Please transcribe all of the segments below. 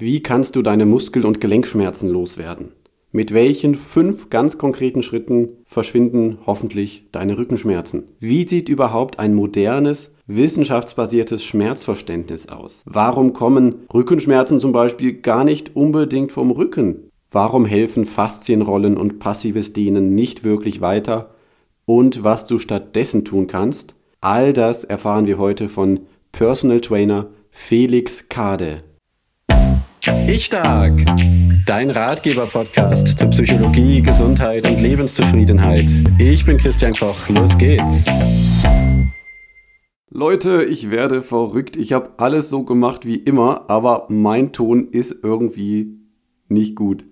Wie kannst du deine Muskel- und Gelenkschmerzen loswerden? Mit welchen fünf ganz konkreten Schritten verschwinden hoffentlich deine Rückenschmerzen? Wie sieht überhaupt ein modernes, wissenschaftsbasiertes Schmerzverständnis aus? Warum kommen Rückenschmerzen zum Beispiel gar nicht unbedingt vom Rücken? Warum helfen Faszienrollen und passives Dehnen nicht wirklich weiter? Und was du stattdessen tun kannst? All das erfahren wir heute von Personal Trainer Felix Kade. Ich Stark, dein Ratgeber-Podcast zu Psychologie, Gesundheit und Lebenszufriedenheit. Ich bin Christian Koch, los geht's. Leute, ich werde verrückt. Ich habe alles so gemacht wie immer, aber mein Ton ist irgendwie nicht gut.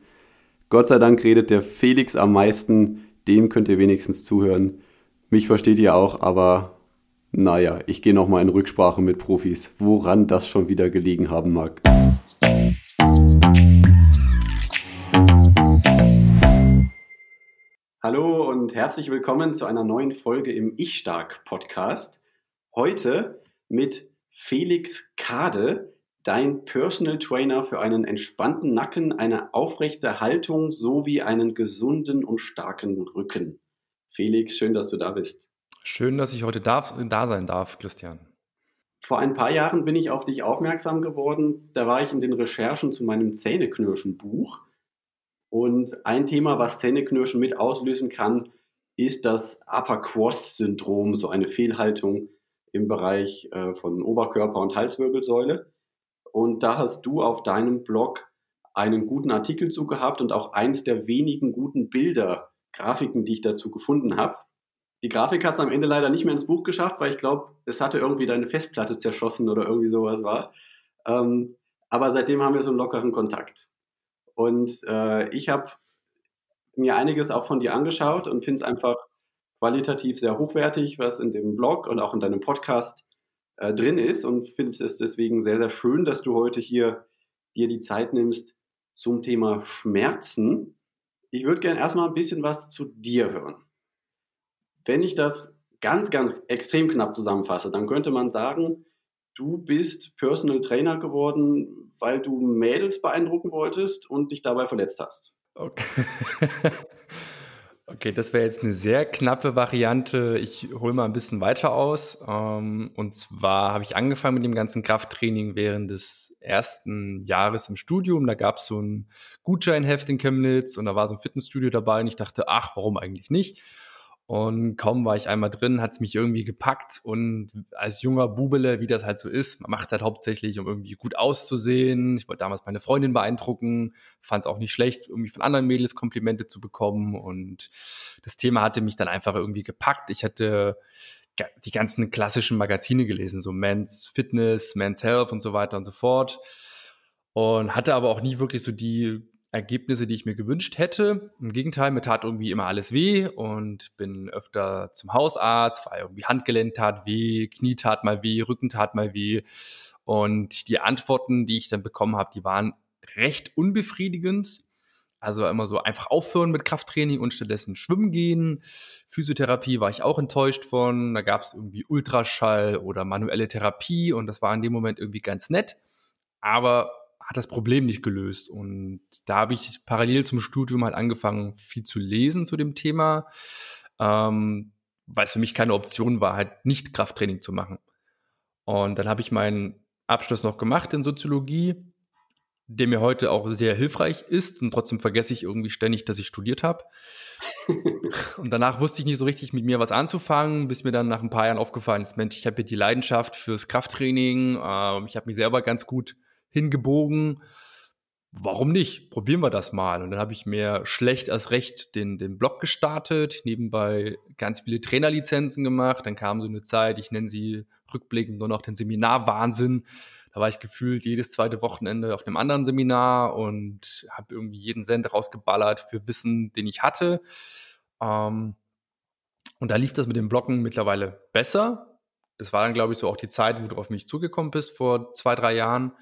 Gott sei Dank redet der Felix am meisten, dem könnt ihr wenigstens zuhören. Mich versteht ihr auch, aber naja, ich gehe nochmal in Rücksprache mit Profis, woran das schon wieder gelegen haben mag. Hallo und herzlich willkommen zu einer neuen Folge im Ich Stark Podcast. Heute mit Felix Kade, dein Personal Trainer für einen entspannten Nacken, eine aufrechte Haltung sowie einen gesunden und starken Rücken. Felix, schön, dass du da bist. Schön, dass ich heute darf, da sein darf, Christian. Vor ein paar Jahren bin ich auf dich aufmerksam geworden. Da war ich in den Recherchen zu meinem Zähneknirschen-Buch. Und ein Thema, was Zähneknirschen mit auslösen kann, ist das Upper Cross-Syndrom, so eine Fehlhaltung im Bereich äh, von Oberkörper und Halswirbelsäule. Und da hast du auf deinem Blog einen guten Artikel zu gehabt und auch eins der wenigen guten Bilder, Grafiken, die ich dazu gefunden habe. Die Grafik hat es am Ende leider nicht mehr ins Buch geschafft, weil ich glaube, es hatte irgendwie deine Festplatte zerschossen oder irgendwie sowas war. Ähm, aber seitdem haben wir so einen lockeren Kontakt. Und äh, ich habe mir einiges auch von dir angeschaut und finde es einfach qualitativ sehr hochwertig, was in dem Blog und auch in deinem Podcast äh, drin ist und finde es deswegen sehr, sehr schön, dass du heute hier dir die Zeit nimmst zum Thema Schmerzen. Ich würde gerne erstmal ein bisschen was zu dir hören. Wenn ich das ganz, ganz extrem knapp zusammenfasse, dann könnte man sagen, du bist Personal Trainer geworden, weil du Mädels beeindrucken wolltest und dich dabei verletzt hast. Okay. Okay, das wäre jetzt eine sehr knappe Variante. Ich hole mal ein bisschen weiter aus. Ähm, und zwar habe ich angefangen mit dem ganzen Krafttraining während des ersten Jahres im Studium. Da gab es so ein Gutscheinheft in Chemnitz und da war so ein Fitnessstudio dabei und ich dachte, ach, warum eigentlich nicht? Und kaum war ich einmal drin, hat es mich irgendwie gepackt. Und als junger Bubele, wie das halt so ist, man macht halt hauptsächlich, um irgendwie gut auszusehen. Ich wollte damals meine Freundin beeindrucken, fand es auch nicht schlecht, irgendwie von anderen Mädels Komplimente zu bekommen. Und das Thema hatte mich dann einfach irgendwie gepackt. Ich hatte die ganzen klassischen Magazine gelesen, so Men's Fitness, Men's Health und so weiter und so fort. Und hatte aber auch nie wirklich so die Ergebnisse, die ich mir gewünscht hätte. Im Gegenteil, mir tat irgendwie immer alles weh und bin öfter zum Hausarzt, weil irgendwie Handgelenk tat weh, Knie tat mal weh, Rücken tat mal weh. Und die Antworten, die ich dann bekommen habe, die waren recht unbefriedigend. Also immer so einfach aufhören mit Krafttraining und stattdessen schwimmen gehen. Physiotherapie war ich auch enttäuscht von. Da gab es irgendwie Ultraschall oder manuelle Therapie und das war in dem Moment irgendwie ganz nett. Aber hat das Problem nicht gelöst. Und da habe ich parallel zum Studium halt angefangen, viel zu lesen zu dem Thema, ähm, weil es für mich keine Option war, halt nicht Krafttraining zu machen. Und dann habe ich meinen Abschluss noch gemacht in Soziologie, der mir heute auch sehr hilfreich ist. Und trotzdem vergesse ich irgendwie ständig, dass ich studiert habe. und danach wusste ich nicht so richtig mit mir was anzufangen, bis mir dann nach ein paar Jahren aufgefallen ist, Mensch, ich habe hier die Leidenschaft fürs Krafttraining. Äh, ich habe mich selber ganz gut hingebogen. Warum nicht? Probieren wir das mal. Und dann habe ich mir schlecht als recht den, den Blog gestartet, nebenbei ganz viele Trainerlizenzen gemacht. Dann kam so eine Zeit, ich nenne sie rückblickend nur noch den Seminarwahnsinn. Da war ich gefühlt jedes zweite Wochenende auf einem anderen Seminar und habe irgendwie jeden Cent rausgeballert für Wissen, den ich hatte. Ähm, und da lief das mit dem Bloggen mittlerweile besser. Das war dann, glaube ich, so auch die Zeit, wo du auf mich zugekommen bist vor zwei, drei Jahren.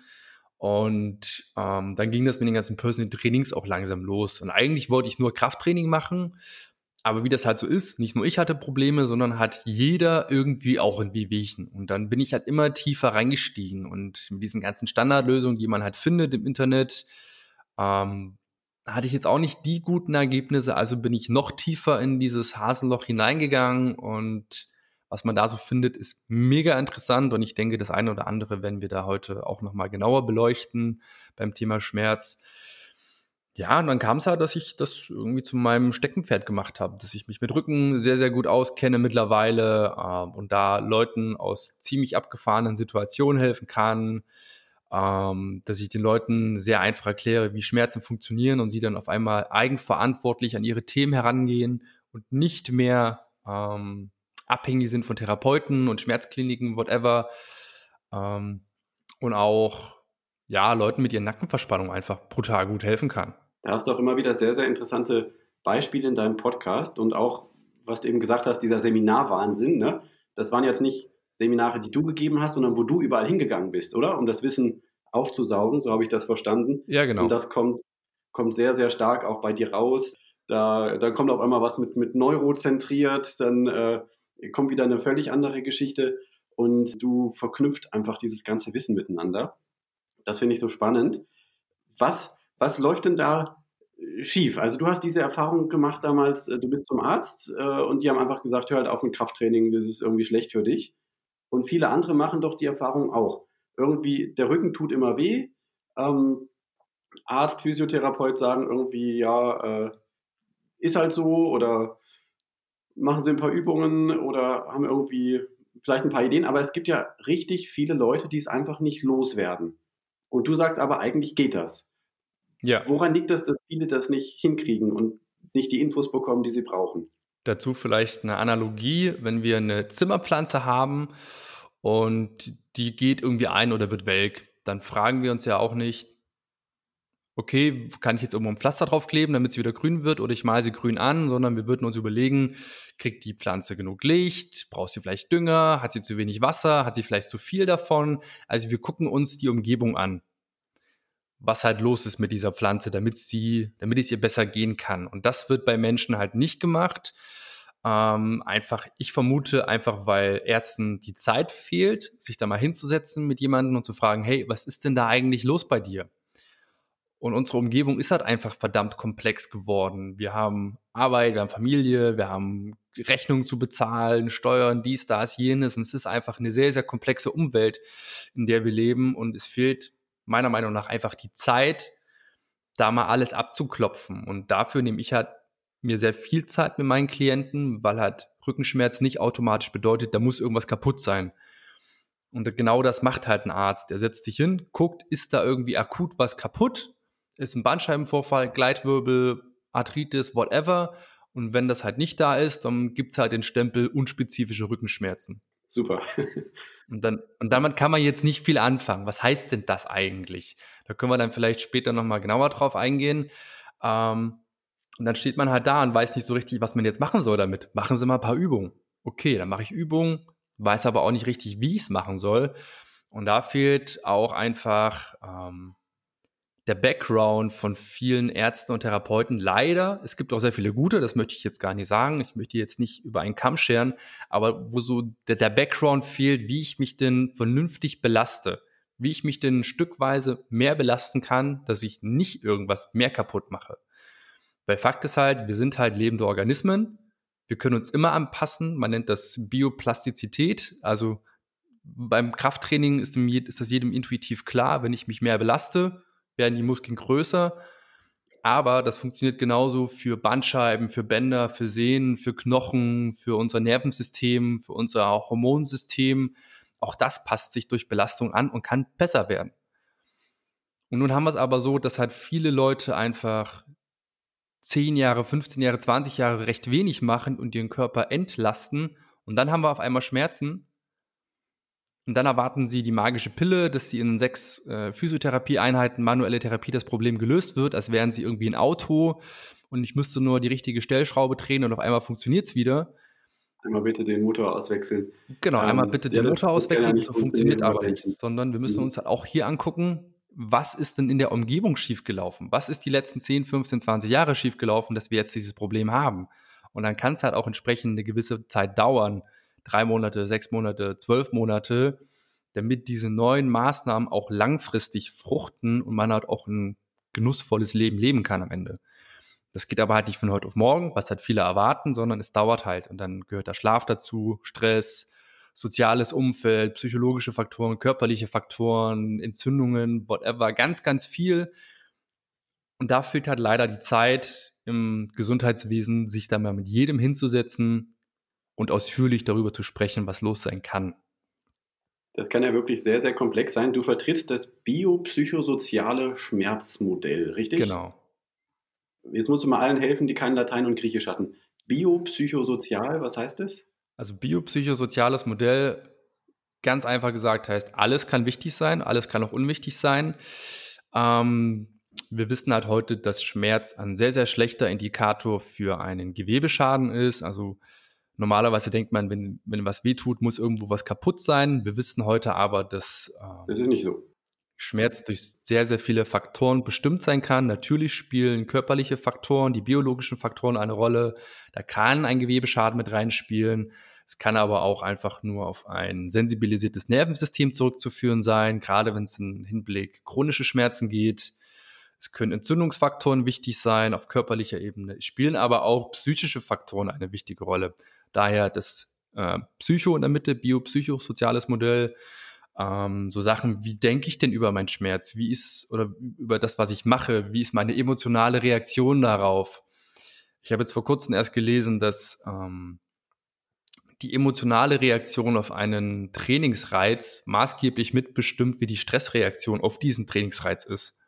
Und ähm, dann ging das mit den ganzen Personal Trainings auch langsam los. Und eigentlich wollte ich nur Krafttraining machen, aber wie das halt so ist, nicht nur ich hatte Probleme, sondern hat jeder irgendwie auch in Wehwehchen. Und dann bin ich halt immer tiefer reingestiegen und mit diesen ganzen Standardlösungen, die man halt findet im Internet, ähm, hatte ich jetzt auch nicht die guten Ergebnisse. Also bin ich noch tiefer in dieses Hasenloch hineingegangen und was man da so findet, ist mega interessant und ich denke, das eine oder andere werden wir da heute auch nochmal genauer beleuchten beim Thema Schmerz. Ja, und dann kam es halt, dass ich das irgendwie zu meinem Steckenpferd gemacht habe, dass ich mich mit Rücken sehr, sehr gut auskenne mittlerweile äh, und da Leuten aus ziemlich abgefahrenen Situationen helfen kann, ähm, dass ich den Leuten sehr einfach erkläre, wie Schmerzen funktionieren und sie dann auf einmal eigenverantwortlich an ihre Themen herangehen und nicht mehr ähm, abhängig sind von Therapeuten und Schmerzkliniken, whatever. Ähm, und auch ja, Leuten mit ihren Nackenverspannungen einfach brutal gut helfen kann. Da hast du auch immer wieder sehr, sehr interessante Beispiele in deinem Podcast und auch, was du eben gesagt hast, dieser Seminarwahnsinn. Ne? Das waren jetzt nicht Seminare, die du gegeben hast, sondern wo du überall hingegangen bist, oder? Um das Wissen aufzusaugen, so habe ich das verstanden. Ja, genau. Und das kommt, kommt sehr, sehr stark auch bei dir raus. Da, da kommt auf einmal was mit, mit neurozentriert, dann äh, kommt wieder eine völlig andere Geschichte und du verknüpft einfach dieses ganze Wissen miteinander. Das finde ich so spannend. Was was läuft denn da äh, schief? Also du hast diese Erfahrung gemacht damals, äh, du bist zum Arzt äh, und die haben einfach gesagt, hör halt auf mit Krafttraining, das ist irgendwie schlecht für dich. Und viele andere machen doch die Erfahrung auch. Irgendwie, der Rücken tut immer weh. Ähm, Arzt, Physiotherapeut sagen irgendwie, ja, äh, ist halt so oder machen sie ein paar Übungen oder haben irgendwie vielleicht ein paar Ideen, aber es gibt ja richtig viele Leute, die es einfach nicht loswerden. Und du sagst aber, eigentlich geht das. Ja. Woran liegt das, dass viele das nicht hinkriegen und nicht die Infos bekommen, die sie brauchen? Dazu vielleicht eine Analogie, wenn wir eine Zimmerpflanze haben und die geht irgendwie ein oder wird welk, dann fragen wir uns ja auch nicht, okay, kann ich jetzt irgendwo ein Pflaster draufkleben, damit sie wieder grün wird oder ich male sie grün an, sondern wir würden uns überlegen, kriegt die Pflanze genug Licht, braucht sie vielleicht Dünger, hat sie zu wenig Wasser, hat sie vielleicht zu viel davon. Also wir gucken uns die Umgebung an was halt los ist mit dieser Pflanze, damit sie, damit es ihr besser gehen kann. Und das wird bei Menschen halt nicht gemacht. Ähm, einfach, ich vermute einfach, weil Ärzten die Zeit fehlt, sich da mal hinzusetzen mit jemandem und zu fragen, hey, was ist denn da eigentlich los bei dir? Und unsere Umgebung ist halt einfach verdammt komplex geworden. Wir haben Arbeit, wir haben Familie, wir haben Rechnungen zu bezahlen, Steuern, dies, das, jenes. Und es ist einfach eine sehr, sehr komplexe Umwelt, in der wir leben. Und es fehlt meiner Meinung nach einfach die Zeit, da mal alles abzuklopfen. Und dafür nehme ich halt mir sehr viel Zeit mit meinen Klienten, weil halt Rückenschmerz nicht automatisch bedeutet, da muss irgendwas kaputt sein. Und genau das macht halt ein Arzt. Der setzt sich hin, guckt, ist da irgendwie akut was kaputt? Ist ein Bandscheibenvorfall, Gleitwirbel, Arthritis, whatever. Und wenn das halt nicht da ist, dann gibt es halt den Stempel unspezifische Rückenschmerzen. Super. Und, dann, und damit kann man jetzt nicht viel anfangen. Was heißt denn das eigentlich? Da können wir dann vielleicht später nochmal genauer drauf eingehen. Ähm, und dann steht man halt da und weiß nicht so richtig, was man jetzt machen soll damit. Machen Sie mal ein paar Übungen. Okay, dann mache ich Übungen, weiß aber auch nicht richtig, wie ich es machen soll. Und da fehlt auch einfach ähm, der Background von vielen Ärzten und Therapeuten. Leider, es gibt auch sehr viele gute, das möchte ich jetzt gar nicht sagen. Ich möchte jetzt nicht über einen Kamm scheren, aber wo so der, der Background fehlt, wie ich mich denn vernünftig belaste, wie ich mich denn stückweise mehr belasten kann, dass ich nicht irgendwas mehr kaputt mache. Weil Fakt ist halt, wir sind halt lebende Organismen. Wir können uns immer anpassen. Man nennt das Bioplastizität. Also beim Krafttraining ist, dem, ist das jedem intuitiv klar, wenn ich mich mehr belaste, werden die Muskeln größer. Aber das funktioniert genauso für Bandscheiben, für Bänder, für Sehnen, für Knochen, für unser Nervensystem, für unser Hormonsystem. Auch das passt sich durch Belastung an und kann besser werden. Und nun haben wir es aber so, dass halt viele Leute einfach 10 Jahre, 15 Jahre, 20 Jahre recht wenig machen und ihren Körper entlasten. Und dann haben wir auf einmal Schmerzen und dann erwarten sie die magische Pille, dass sie in sechs äh, Physiotherapieeinheiten, manuelle Therapie, das Problem gelöst wird, als wären sie irgendwie ein Auto und ich müsste nur die richtige Stellschraube drehen und auf einmal funktioniert es wieder. Einmal bitte den Motor auswechseln. Genau, ähm, einmal bitte den Motor auswechseln, das funktioniert aber nicht, sondern wir müssen mhm. uns halt auch hier angucken, was ist denn in der Umgebung schiefgelaufen? Was ist die letzten 10, 15, 20 Jahre schiefgelaufen, dass wir jetzt dieses Problem haben? Und dann kann es halt auch entsprechend eine gewisse Zeit dauern, drei Monate, sechs Monate, zwölf Monate, damit diese neuen Maßnahmen auch langfristig fruchten und man halt auch ein genussvolles Leben leben kann am Ende. Das geht aber halt nicht von heute auf morgen, was halt viele erwarten, sondern es dauert halt. Und dann gehört der Schlaf dazu, Stress, soziales Umfeld, psychologische Faktoren, körperliche Faktoren, Entzündungen, whatever, ganz, ganz viel. Und da fehlt halt leider die Zeit im Gesundheitswesen, sich da mal mit jedem hinzusetzen und ausführlich darüber zu sprechen, was los sein kann. Das kann ja wirklich sehr, sehr komplex sein. Du vertrittst das biopsychosoziale Schmerzmodell, richtig? Genau. Jetzt musst du mal allen helfen, die kein Latein und Griechisch hatten. Biopsychosozial, was heißt das? Also biopsychosoziales Modell, ganz einfach gesagt, heißt, alles kann wichtig sein, alles kann auch unwichtig sein. Ähm, wir wissen halt heute, dass Schmerz ein sehr, sehr schlechter Indikator für einen Gewebeschaden ist. Also normalerweise denkt man, wenn, wenn was wehtut, muss irgendwo was kaputt sein. Wir wissen heute aber, dass äh, das ist nicht so. Schmerz durch sehr, sehr viele Faktoren bestimmt sein kann. Natürlich spielen körperliche Faktoren, die biologischen Faktoren eine Rolle. Da kann ein Gewebeschaden mit reinspielen. Es kann aber auch einfach nur auf ein sensibilisiertes Nervensystem zurückzuführen sein, gerade wenn es im Hinblick chronische Schmerzen geht. Es können Entzündungsfaktoren wichtig sein auf körperlicher Ebene, spielen aber auch psychische Faktoren eine wichtige Rolle. Daher das äh, Psycho in der Mitte, biopsychosoziales Modell, ähm, so Sachen, wie denke ich denn über meinen Schmerz? Wie ist, oder über das, was ich mache? Wie ist meine emotionale Reaktion darauf? Ich habe jetzt vor kurzem erst gelesen, dass ähm, die emotionale Reaktion auf einen Trainingsreiz maßgeblich mitbestimmt, wie die Stressreaktion auf diesen Trainingsreiz ist.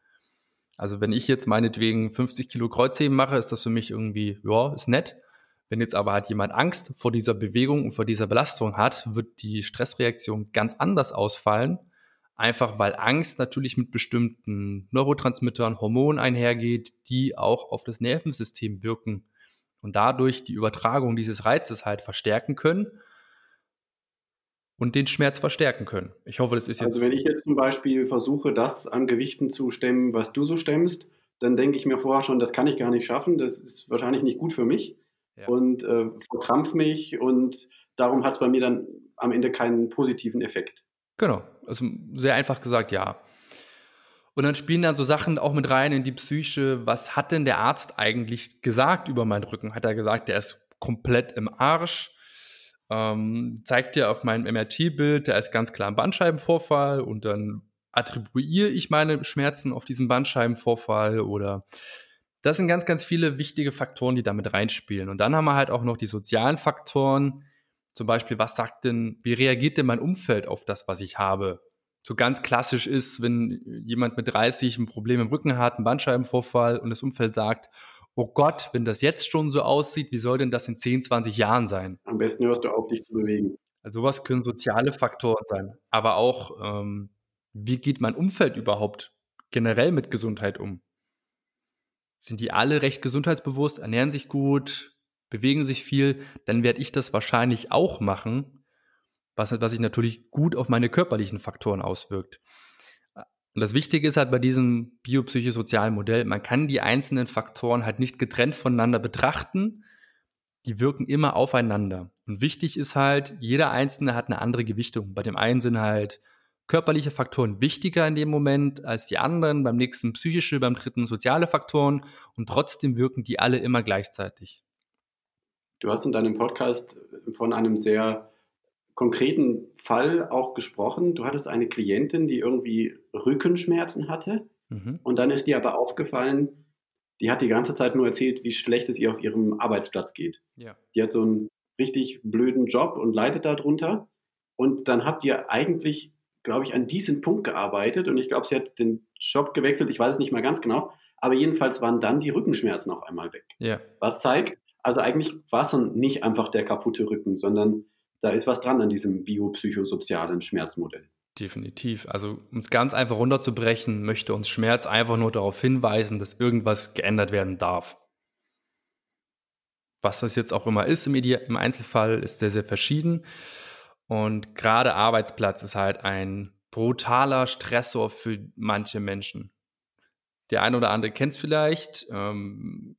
Also wenn ich jetzt meinetwegen 50 Kilo Kreuzheben mache, ist das für mich irgendwie, ja, ist nett. Wenn jetzt aber halt jemand Angst vor dieser Bewegung und vor dieser Belastung hat, wird die Stressreaktion ganz anders ausfallen. Einfach weil Angst natürlich mit bestimmten Neurotransmittern, Hormonen einhergeht, die auch auf das Nervensystem wirken und dadurch die Übertragung dieses Reizes halt verstärken können und den Schmerz verstärken können. Ich hoffe, das ist jetzt. Also wenn ich jetzt zum Beispiel versuche, das an Gewichten zu stemmen, was du so stemmst, dann denke ich mir vorher schon, das kann ich gar nicht schaffen, das ist wahrscheinlich nicht gut für mich ja. und äh, verkrampf mich und darum hat es bei mir dann am Ende keinen positiven Effekt. Genau, also sehr einfach gesagt, ja. Und dann spielen dann so Sachen auch mit rein in die Psyche. Was hat denn der Arzt eigentlich gesagt über meinen Rücken? Hat er gesagt, der ist komplett im Arsch? Ähm, zeigt dir auf meinem MRT-Bild, der ist ganz klar ein Bandscheibenvorfall und dann attribuiere ich meine Schmerzen auf diesen Bandscheibenvorfall oder das sind ganz, ganz viele wichtige Faktoren, die damit reinspielen. Und dann haben wir halt auch noch die sozialen Faktoren. Zum Beispiel, was sagt denn, wie reagiert denn mein Umfeld auf das, was ich habe? So ganz klassisch ist, wenn jemand mit 30 ein Problem im Rücken hat, einen Bandscheibenvorfall und das Umfeld sagt, oh Gott, wenn das jetzt schon so aussieht, wie soll denn das in 10, 20 Jahren sein? Am besten hörst du auf, dich zu bewegen. Also sowas können soziale Faktoren sein. Aber auch, ähm, wie geht mein Umfeld überhaupt generell mit Gesundheit um? Sind die alle recht gesundheitsbewusst, ernähren sich gut, bewegen sich viel, dann werde ich das wahrscheinlich auch machen, was, was sich natürlich gut auf meine körperlichen Faktoren auswirkt. Und das Wichtige ist halt bei diesem biopsychosozialen Modell, man kann die einzelnen Faktoren halt nicht getrennt voneinander betrachten, die wirken immer aufeinander. Und wichtig ist halt, jeder einzelne hat eine andere Gewichtung. Bei dem einen sind halt körperliche Faktoren wichtiger in dem Moment als die anderen, beim nächsten psychische, beim dritten soziale Faktoren und trotzdem wirken die alle immer gleichzeitig. Du hast in deinem Podcast von einem sehr konkreten Fall auch gesprochen. Du hattest eine Klientin, die irgendwie Rückenschmerzen hatte mhm. und dann ist dir aber aufgefallen, die hat die ganze Zeit nur erzählt, wie schlecht es ihr auf ihrem Arbeitsplatz geht. Ja. Die hat so einen richtig blöden Job und leidet darunter. Und dann habt ihr eigentlich glaube ich, an diesem Punkt gearbeitet und ich glaube, sie hat den Job gewechselt, ich weiß es nicht mal ganz genau, aber jedenfalls waren dann die Rückenschmerzen auf einmal weg. Ja. Was zeigt, also eigentlich war es dann nicht einfach der kaputte Rücken, sondern da ist was dran an diesem biopsychosozialen Schmerzmodell. Definitiv. Also um es ganz einfach runterzubrechen, möchte uns Schmerz einfach nur darauf hinweisen, dass irgendwas geändert werden darf. Was das jetzt auch immer ist im, Ide im Einzelfall, ist sehr, sehr verschieden. Und gerade Arbeitsplatz ist halt ein brutaler Stressor für manche Menschen. Der eine oder andere kennt es vielleicht. Ähm,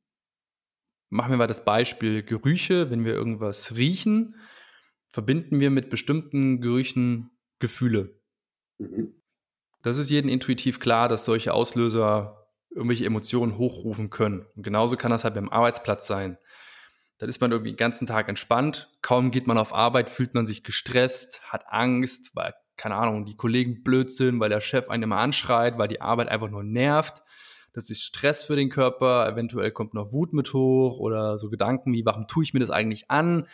machen wir mal das Beispiel Gerüche. Wenn wir irgendwas riechen, verbinden wir mit bestimmten Gerüchen Gefühle. Mhm. Das ist jedem intuitiv klar, dass solche Auslöser irgendwelche Emotionen hochrufen können. Und genauso kann das halt beim Arbeitsplatz sein. Dann ist man irgendwie den ganzen Tag entspannt. Kaum geht man auf Arbeit, fühlt man sich gestresst, hat Angst, weil, keine Ahnung, die Kollegen blöd sind, weil der Chef einen immer anschreit, weil die Arbeit einfach nur nervt. Das ist Stress für den Körper. Eventuell kommt noch Wut mit hoch oder so Gedanken wie, warum tue ich mir das eigentlich an?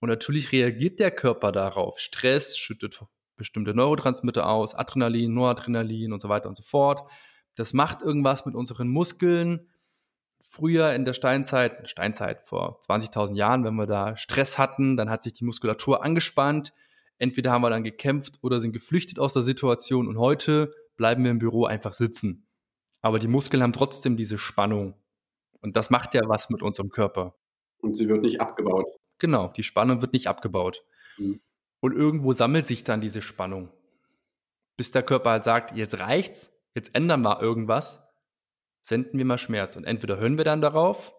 Und natürlich reagiert der Körper darauf. Stress schüttet bestimmte Neurotransmitter aus, Adrenalin, Noradrenalin und so weiter und so fort. Das macht irgendwas mit unseren Muskeln früher in der Steinzeit, Steinzeit vor 20.000 Jahren, wenn wir da Stress hatten, dann hat sich die Muskulatur angespannt. Entweder haben wir dann gekämpft oder sind geflüchtet aus der Situation und heute bleiben wir im Büro einfach sitzen. Aber die Muskeln haben trotzdem diese Spannung. Und das macht ja was mit unserem Körper. Und sie wird nicht abgebaut. Genau, die Spannung wird nicht abgebaut. Mhm. Und irgendwo sammelt sich dann diese Spannung. Bis der Körper halt sagt, jetzt reicht's, jetzt ändern wir irgendwas senden wir mal Schmerz. Und entweder hören wir dann darauf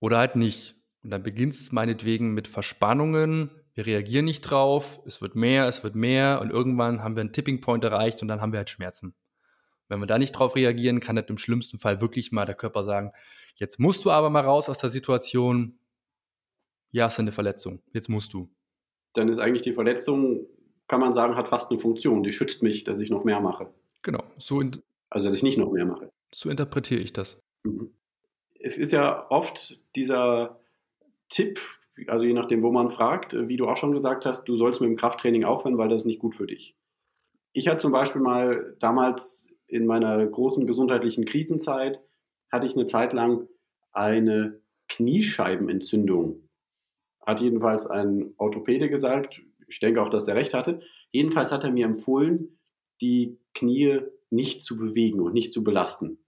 oder halt nicht. Und dann beginnt es meinetwegen mit Verspannungen. Wir reagieren nicht drauf. Es wird mehr, es wird mehr. Und irgendwann haben wir einen Tipping Point erreicht und dann haben wir halt Schmerzen. Wenn wir da nicht drauf reagieren, kann das im schlimmsten Fall wirklich mal der Körper sagen, jetzt musst du aber mal raus aus der Situation. Ja, es ist eine Verletzung. Jetzt musst du. Dann ist eigentlich die Verletzung, kann man sagen, hat fast eine Funktion. Die schützt mich, dass ich noch mehr mache. Genau. So in, also, dass ich nicht noch mehr mache. So interpretiere ich das. Mhm. Es ist ja oft dieser Tipp, also je nachdem, wo man fragt, wie du auch schon gesagt hast, du sollst mit dem Krafttraining aufhören, weil das ist nicht gut für dich. Ich hatte zum Beispiel mal damals in meiner großen gesundheitlichen Krisenzeit, hatte ich eine Zeit lang eine Kniescheibenentzündung. Hat jedenfalls ein Orthopäde gesagt, ich denke auch, dass er recht hatte. Jedenfalls hat er mir empfohlen, die Knie nicht zu bewegen und nicht zu belasten.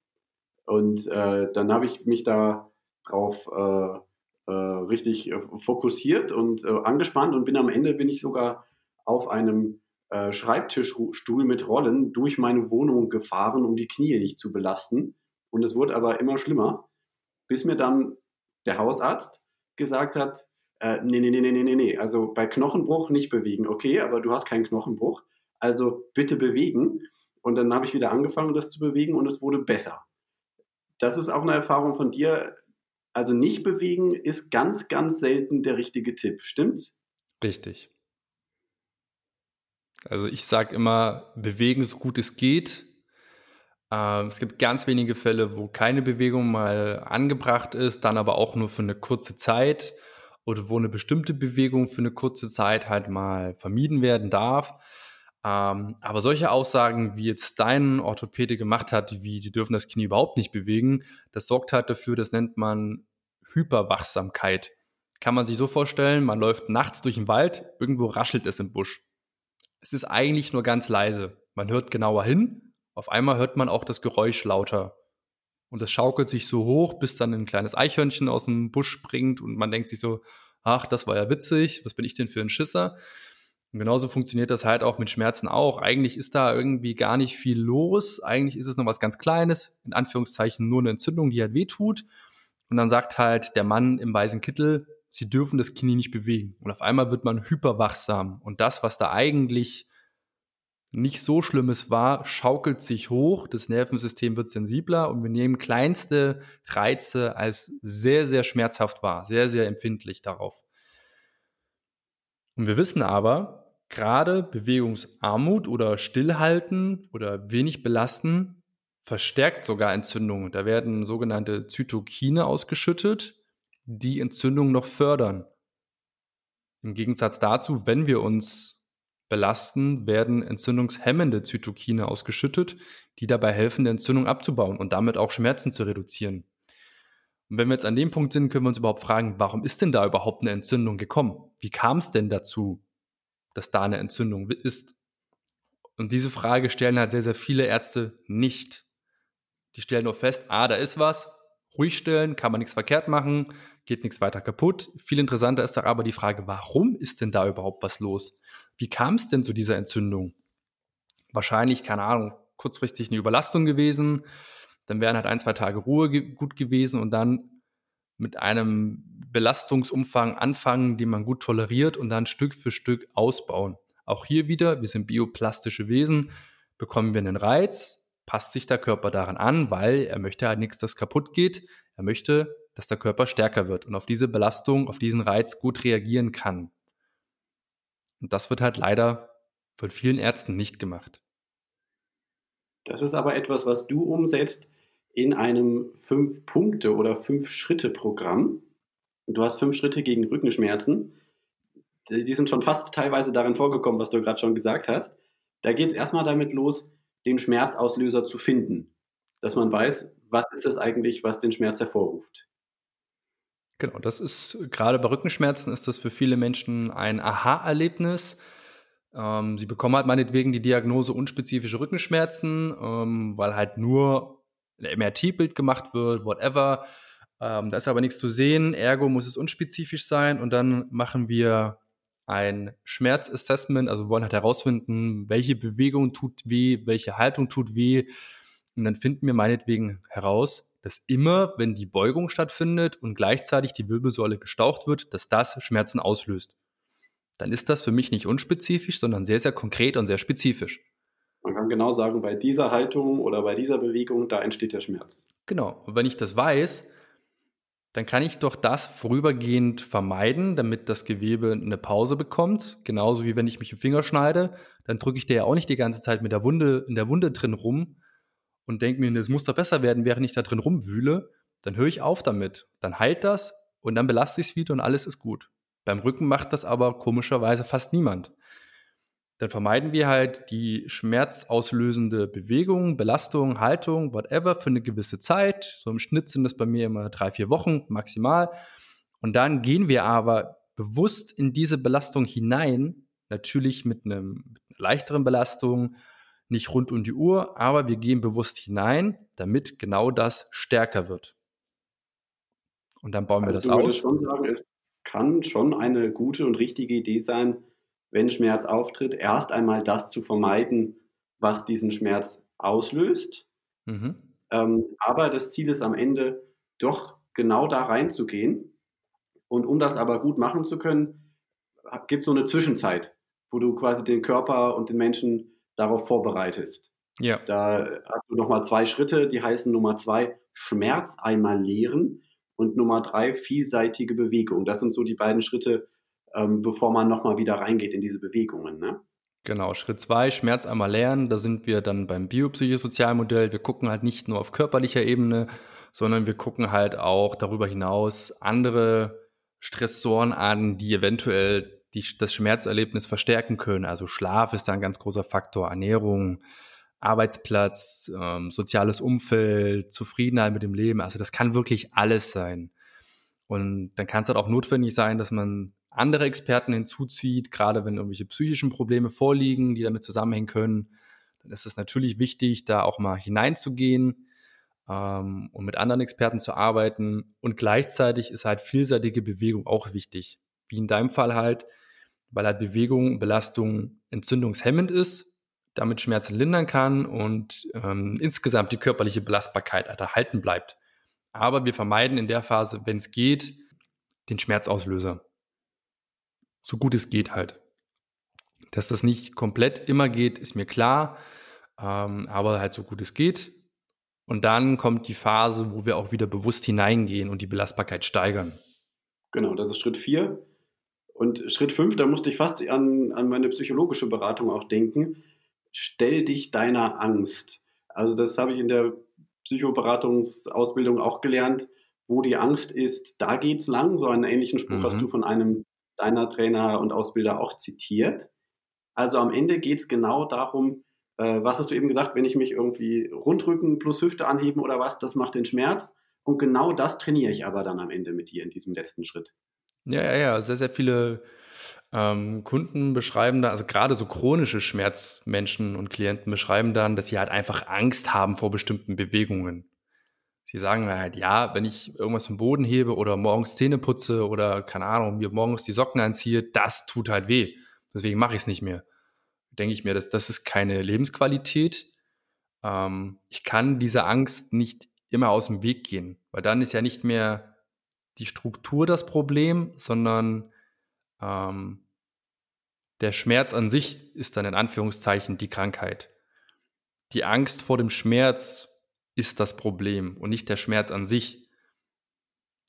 Und äh, dann habe ich mich da drauf äh, äh, richtig äh, fokussiert und äh, angespannt und bin am Ende bin ich sogar auf einem äh, Schreibtischstuhl mit Rollen durch meine Wohnung gefahren, um die Knie nicht zu belasten. Und es wurde aber immer schlimmer, bis mir dann der Hausarzt gesagt hat, äh, nee, nee, nee, nee, nee, nee, also bei Knochenbruch nicht bewegen, okay, aber du hast keinen Knochenbruch, also bitte bewegen. Und dann habe ich wieder angefangen, das zu bewegen und es wurde besser. Das ist auch eine Erfahrung von dir. Also nicht bewegen ist ganz, ganz selten der richtige Tipp. Stimmt's? Richtig. Also ich sage immer, bewegen so gut es geht. Ähm, es gibt ganz wenige Fälle, wo keine Bewegung mal angebracht ist, dann aber auch nur für eine kurze Zeit oder wo eine bestimmte Bewegung für eine kurze Zeit halt mal vermieden werden darf. Ähm, aber solche Aussagen, wie jetzt dein Orthopäde gemacht hat, wie die dürfen das Knie überhaupt nicht bewegen, das sorgt halt dafür, das nennt man Hyperwachsamkeit. Kann man sich so vorstellen, man läuft nachts durch den Wald, irgendwo raschelt es im Busch. Es ist eigentlich nur ganz leise. Man hört genauer hin, auf einmal hört man auch das Geräusch lauter. Und es schaukelt sich so hoch, bis dann ein kleines Eichhörnchen aus dem Busch springt und man denkt sich so, ach, das war ja witzig, was bin ich denn für ein Schisser? Und genauso funktioniert das halt auch mit Schmerzen auch. Eigentlich ist da irgendwie gar nicht viel los. Eigentlich ist es noch was ganz Kleines, in Anführungszeichen nur eine Entzündung, die halt wehtut. Und dann sagt halt der Mann im weißen Kittel, sie dürfen das Knie nicht bewegen. Und auf einmal wird man hyperwachsam. Und das, was da eigentlich nicht so Schlimmes war, schaukelt sich hoch, das Nervensystem wird sensibler und wir nehmen kleinste Reize als sehr, sehr schmerzhaft wahr, sehr, sehr empfindlich darauf. Und wir wissen aber, Gerade Bewegungsarmut oder Stillhalten oder wenig belasten verstärkt sogar Entzündungen. Da werden sogenannte Zytokine ausgeschüttet, die Entzündung noch fördern. Im Gegensatz dazu, wenn wir uns belasten, werden entzündungshemmende Zytokine ausgeschüttet, die dabei helfen, die Entzündung abzubauen und damit auch Schmerzen zu reduzieren. Und wenn wir jetzt an dem Punkt sind, können wir uns überhaupt fragen, warum ist denn da überhaupt eine Entzündung gekommen? Wie kam es denn dazu? Dass da eine Entzündung ist. Und diese Frage stellen halt sehr, sehr viele Ärzte nicht. Die stellen nur fest, ah, da ist was, ruhig stellen, kann man nichts verkehrt machen, geht nichts weiter kaputt. Viel interessanter ist doch aber die Frage, warum ist denn da überhaupt was los? Wie kam es denn zu dieser Entzündung? Wahrscheinlich, keine Ahnung, kurzfristig eine Überlastung gewesen, dann wären halt ein, zwei Tage Ruhe ge gut gewesen und dann mit einem Belastungsumfang anfangen, den man gut toleriert und dann Stück für Stück ausbauen. Auch hier wieder, wir sind bioplastische Wesen, bekommen wir einen Reiz, passt sich der Körper daran an, weil er möchte halt nichts, das kaputt geht. Er möchte, dass der Körper stärker wird und auf diese Belastung, auf diesen Reiz gut reagieren kann. Und das wird halt leider von vielen Ärzten nicht gemacht. Das ist aber etwas, was du umsetzt in einem Fünf-Punkte- oder Fünf-Schritte-Programm. Du hast fünf Schritte gegen Rückenschmerzen. Die sind schon fast teilweise darin vorgekommen, was du gerade schon gesagt hast. Da geht es erstmal damit los, den Schmerzauslöser zu finden. Dass man weiß, was ist es eigentlich, was den Schmerz hervorruft. Genau, das ist gerade bei Rückenschmerzen ist das für viele Menschen ein Aha-Erlebnis. Ähm, sie bekommen halt meinetwegen die Diagnose unspezifische Rückenschmerzen, ähm, weil halt nur ein MRT-Bild gemacht wird, whatever. Ähm, da ist aber nichts zu sehen, ergo muss es unspezifisch sein und dann machen wir ein Schmerzassessment, also wollen halt herausfinden, welche Bewegung tut weh, welche Haltung tut weh. Und dann finden wir meinetwegen heraus, dass immer, wenn die Beugung stattfindet und gleichzeitig die Wirbelsäule gestaucht wird, dass das Schmerzen auslöst. Dann ist das für mich nicht unspezifisch, sondern sehr, sehr konkret und sehr spezifisch. Man kann genau sagen, bei dieser Haltung oder bei dieser Bewegung, da entsteht der Schmerz. Genau. Und wenn ich das weiß, dann kann ich doch das vorübergehend vermeiden, damit das Gewebe eine Pause bekommt. Genauso wie wenn ich mich im Finger schneide, dann drücke ich der ja auch nicht die ganze Zeit mit der Wunde, in der Wunde drin rum und denke mir, es muss doch besser werden, während ich da drin rumwühle. Dann höre ich auf damit. Dann heilt das und dann belaste ich es wieder und alles ist gut. Beim Rücken macht das aber komischerweise fast niemand dann vermeiden wir halt die schmerzauslösende Bewegung, Belastung, Haltung, whatever für eine gewisse Zeit. So im Schnitt sind das bei mir immer drei, vier Wochen maximal. Und dann gehen wir aber bewusst in diese Belastung hinein, natürlich mit, einem, mit einer leichteren Belastung, nicht rund um die Uhr, aber wir gehen bewusst hinein, damit genau das stärker wird. Und dann bauen also wir das aus. Schon sagen, es kann schon eine gute und richtige Idee sein, wenn Schmerz auftritt, erst einmal das zu vermeiden, was diesen Schmerz auslöst. Mhm. Ähm, aber das Ziel ist am Ende doch genau da reinzugehen. Und um das aber gut machen zu können, gibt es so eine Zwischenzeit, wo du quasi den Körper und den Menschen darauf vorbereitest. Ja. Da hast du nochmal zwei Schritte, die heißen Nummer zwei Schmerz einmal lehren und Nummer drei vielseitige Bewegung. Das sind so die beiden Schritte, ähm, bevor man nochmal wieder reingeht in diese Bewegungen. Ne? Genau, Schritt zwei, Schmerz einmal lernen. Da sind wir dann beim Biopsychosozialmodell. Wir gucken halt nicht nur auf körperlicher Ebene, sondern wir gucken halt auch darüber hinaus andere Stressoren an, die eventuell die, das Schmerzerlebnis verstärken können. Also Schlaf ist da ein ganz großer Faktor, Ernährung, Arbeitsplatz, ähm, soziales Umfeld, Zufriedenheit mit dem Leben. Also das kann wirklich alles sein. Und dann kann es halt auch notwendig sein, dass man andere Experten hinzuzieht, gerade wenn irgendwelche psychischen Probleme vorliegen, die damit zusammenhängen können, dann ist es natürlich wichtig, da auch mal hineinzugehen ähm, und mit anderen Experten zu arbeiten. Und gleichzeitig ist halt vielseitige Bewegung auch wichtig. Wie in deinem Fall halt, weil halt Bewegung, Belastung entzündungshemmend ist, damit Schmerzen lindern kann und ähm, insgesamt die körperliche Belastbarkeit halt erhalten bleibt. Aber wir vermeiden in der Phase, wenn es geht, den Schmerzauslöser so gut es geht halt. Dass das nicht komplett immer geht, ist mir klar, ähm, aber halt so gut es geht. Und dann kommt die Phase, wo wir auch wieder bewusst hineingehen und die Belastbarkeit steigern. Genau, das ist Schritt 4. Und Schritt 5, da musste ich fast an, an meine psychologische Beratung auch denken. Stell dich deiner Angst. Also das habe ich in der Psychoberatungsausbildung auch gelernt. Wo die Angst ist, da geht's lang. So einen ähnlichen Spruch mhm. hast du von einem deiner Trainer und Ausbilder auch zitiert. Also am Ende geht es genau darum, äh, was hast du eben gesagt, wenn ich mich irgendwie rundrücken plus Hüfte anheben oder was, das macht den Schmerz. Und genau das trainiere ich aber dann am Ende mit dir in diesem letzten Schritt. Ja, ja, ja. Sehr, sehr viele ähm, Kunden beschreiben da, also gerade so chronische Schmerzmenschen und Klienten beschreiben dann, dass sie halt einfach Angst haben vor bestimmten Bewegungen. Sie sagen halt, ja, wenn ich irgendwas vom Boden hebe oder morgens Zähne putze oder keine Ahnung, mir morgens die Socken anziehe, das tut halt weh. Deswegen mache ich es nicht mehr. Denke ich mir, das, das ist keine Lebensqualität. Ähm, ich kann dieser Angst nicht immer aus dem Weg gehen, weil dann ist ja nicht mehr die Struktur das Problem, sondern ähm, der Schmerz an sich ist dann in Anführungszeichen die Krankheit. Die Angst vor dem Schmerz ist das Problem und nicht der Schmerz an sich.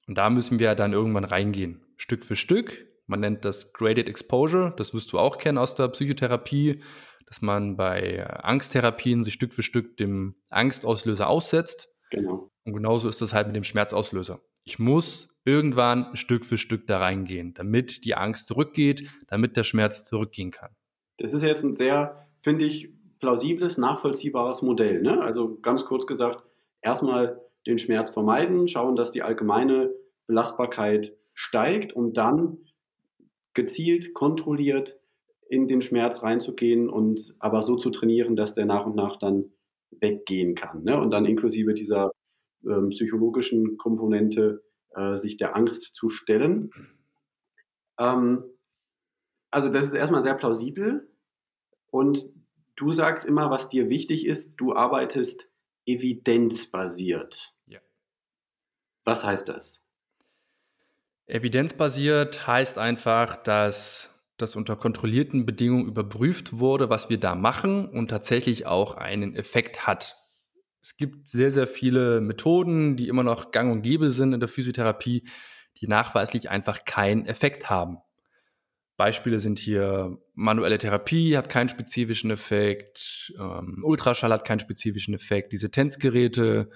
Und da müssen wir dann irgendwann reingehen, Stück für Stück. Man nennt das Graded Exposure, das wirst du auch kennen aus der Psychotherapie, dass man bei Angsttherapien sich Stück für Stück dem Angstauslöser aussetzt. Genau. Und genauso ist das halt mit dem Schmerzauslöser. Ich muss irgendwann Stück für Stück da reingehen, damit die Angst zurückgeht, damit der Schmerz zurückgehen kann. Das ist jetzt ein sehr, finde ich, plausibles, nachvollziehbares Modell. Ne? Also ganz kurz gesagt, erstmal den Schmerz vermeiden, schauen, dass die allgemeine Belastbarkeit steigt, um dann gezielt, kontrolliert in den Schmerz reinzugehen und aber so zu trainieren, dass der nach und nach dann weggehen kann. Ne? Und dann inklusive dieser ähm, psychologischen Komponente äh, sich der Angst zu stellen. Ähm, also das ist erstmal sehr plausibel und du sagst immer, was dir wichtig ist, du arbeitest evidenzbasiert. Ja. Was heißt das? Evidenzbasiert heißt einfach, dass das unter kontrollierten Bedingungen überprüft wurde, was wir da machen und tatsächlich auch einen Effekt hat. Es gibt sehr, sehr viele Methoden, die immer noch gang und gäbe sind in der Physiotherapie, die nachweislich einfach keinen Effekt haben. Beispiele sind hier manuelle Therapie hat keinen spezifischen Effekt, ähm, Ultraschall hat keinen spezifischen Effekt, diese Tänzgeräte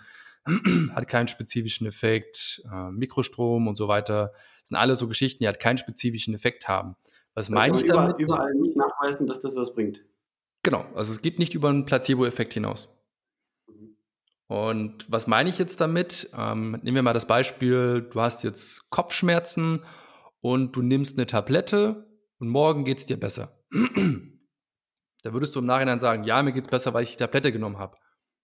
hat keinen spezifischen Effekt, äh, Mikrostrom und so weiter. Das sind alles so Geschichten, die halt keinen spezifischen Effekt haben. Was meine ich überall, damit? Überall nicht nachweisen, dass das was bringt. Genau, also es geht nicht über einen Placebo-Effekt hinaus. Und was meine ich jetzt damit? Ähm, nehmen wir mal das Beispiel, du hast jetzt Kopfschmerzen und du nimmst eine Tablette und morgen geht es dir besser. da würdest du im Nachhinein sagen, ja, mir geht es besser, weil ich die Tablette genommen habe.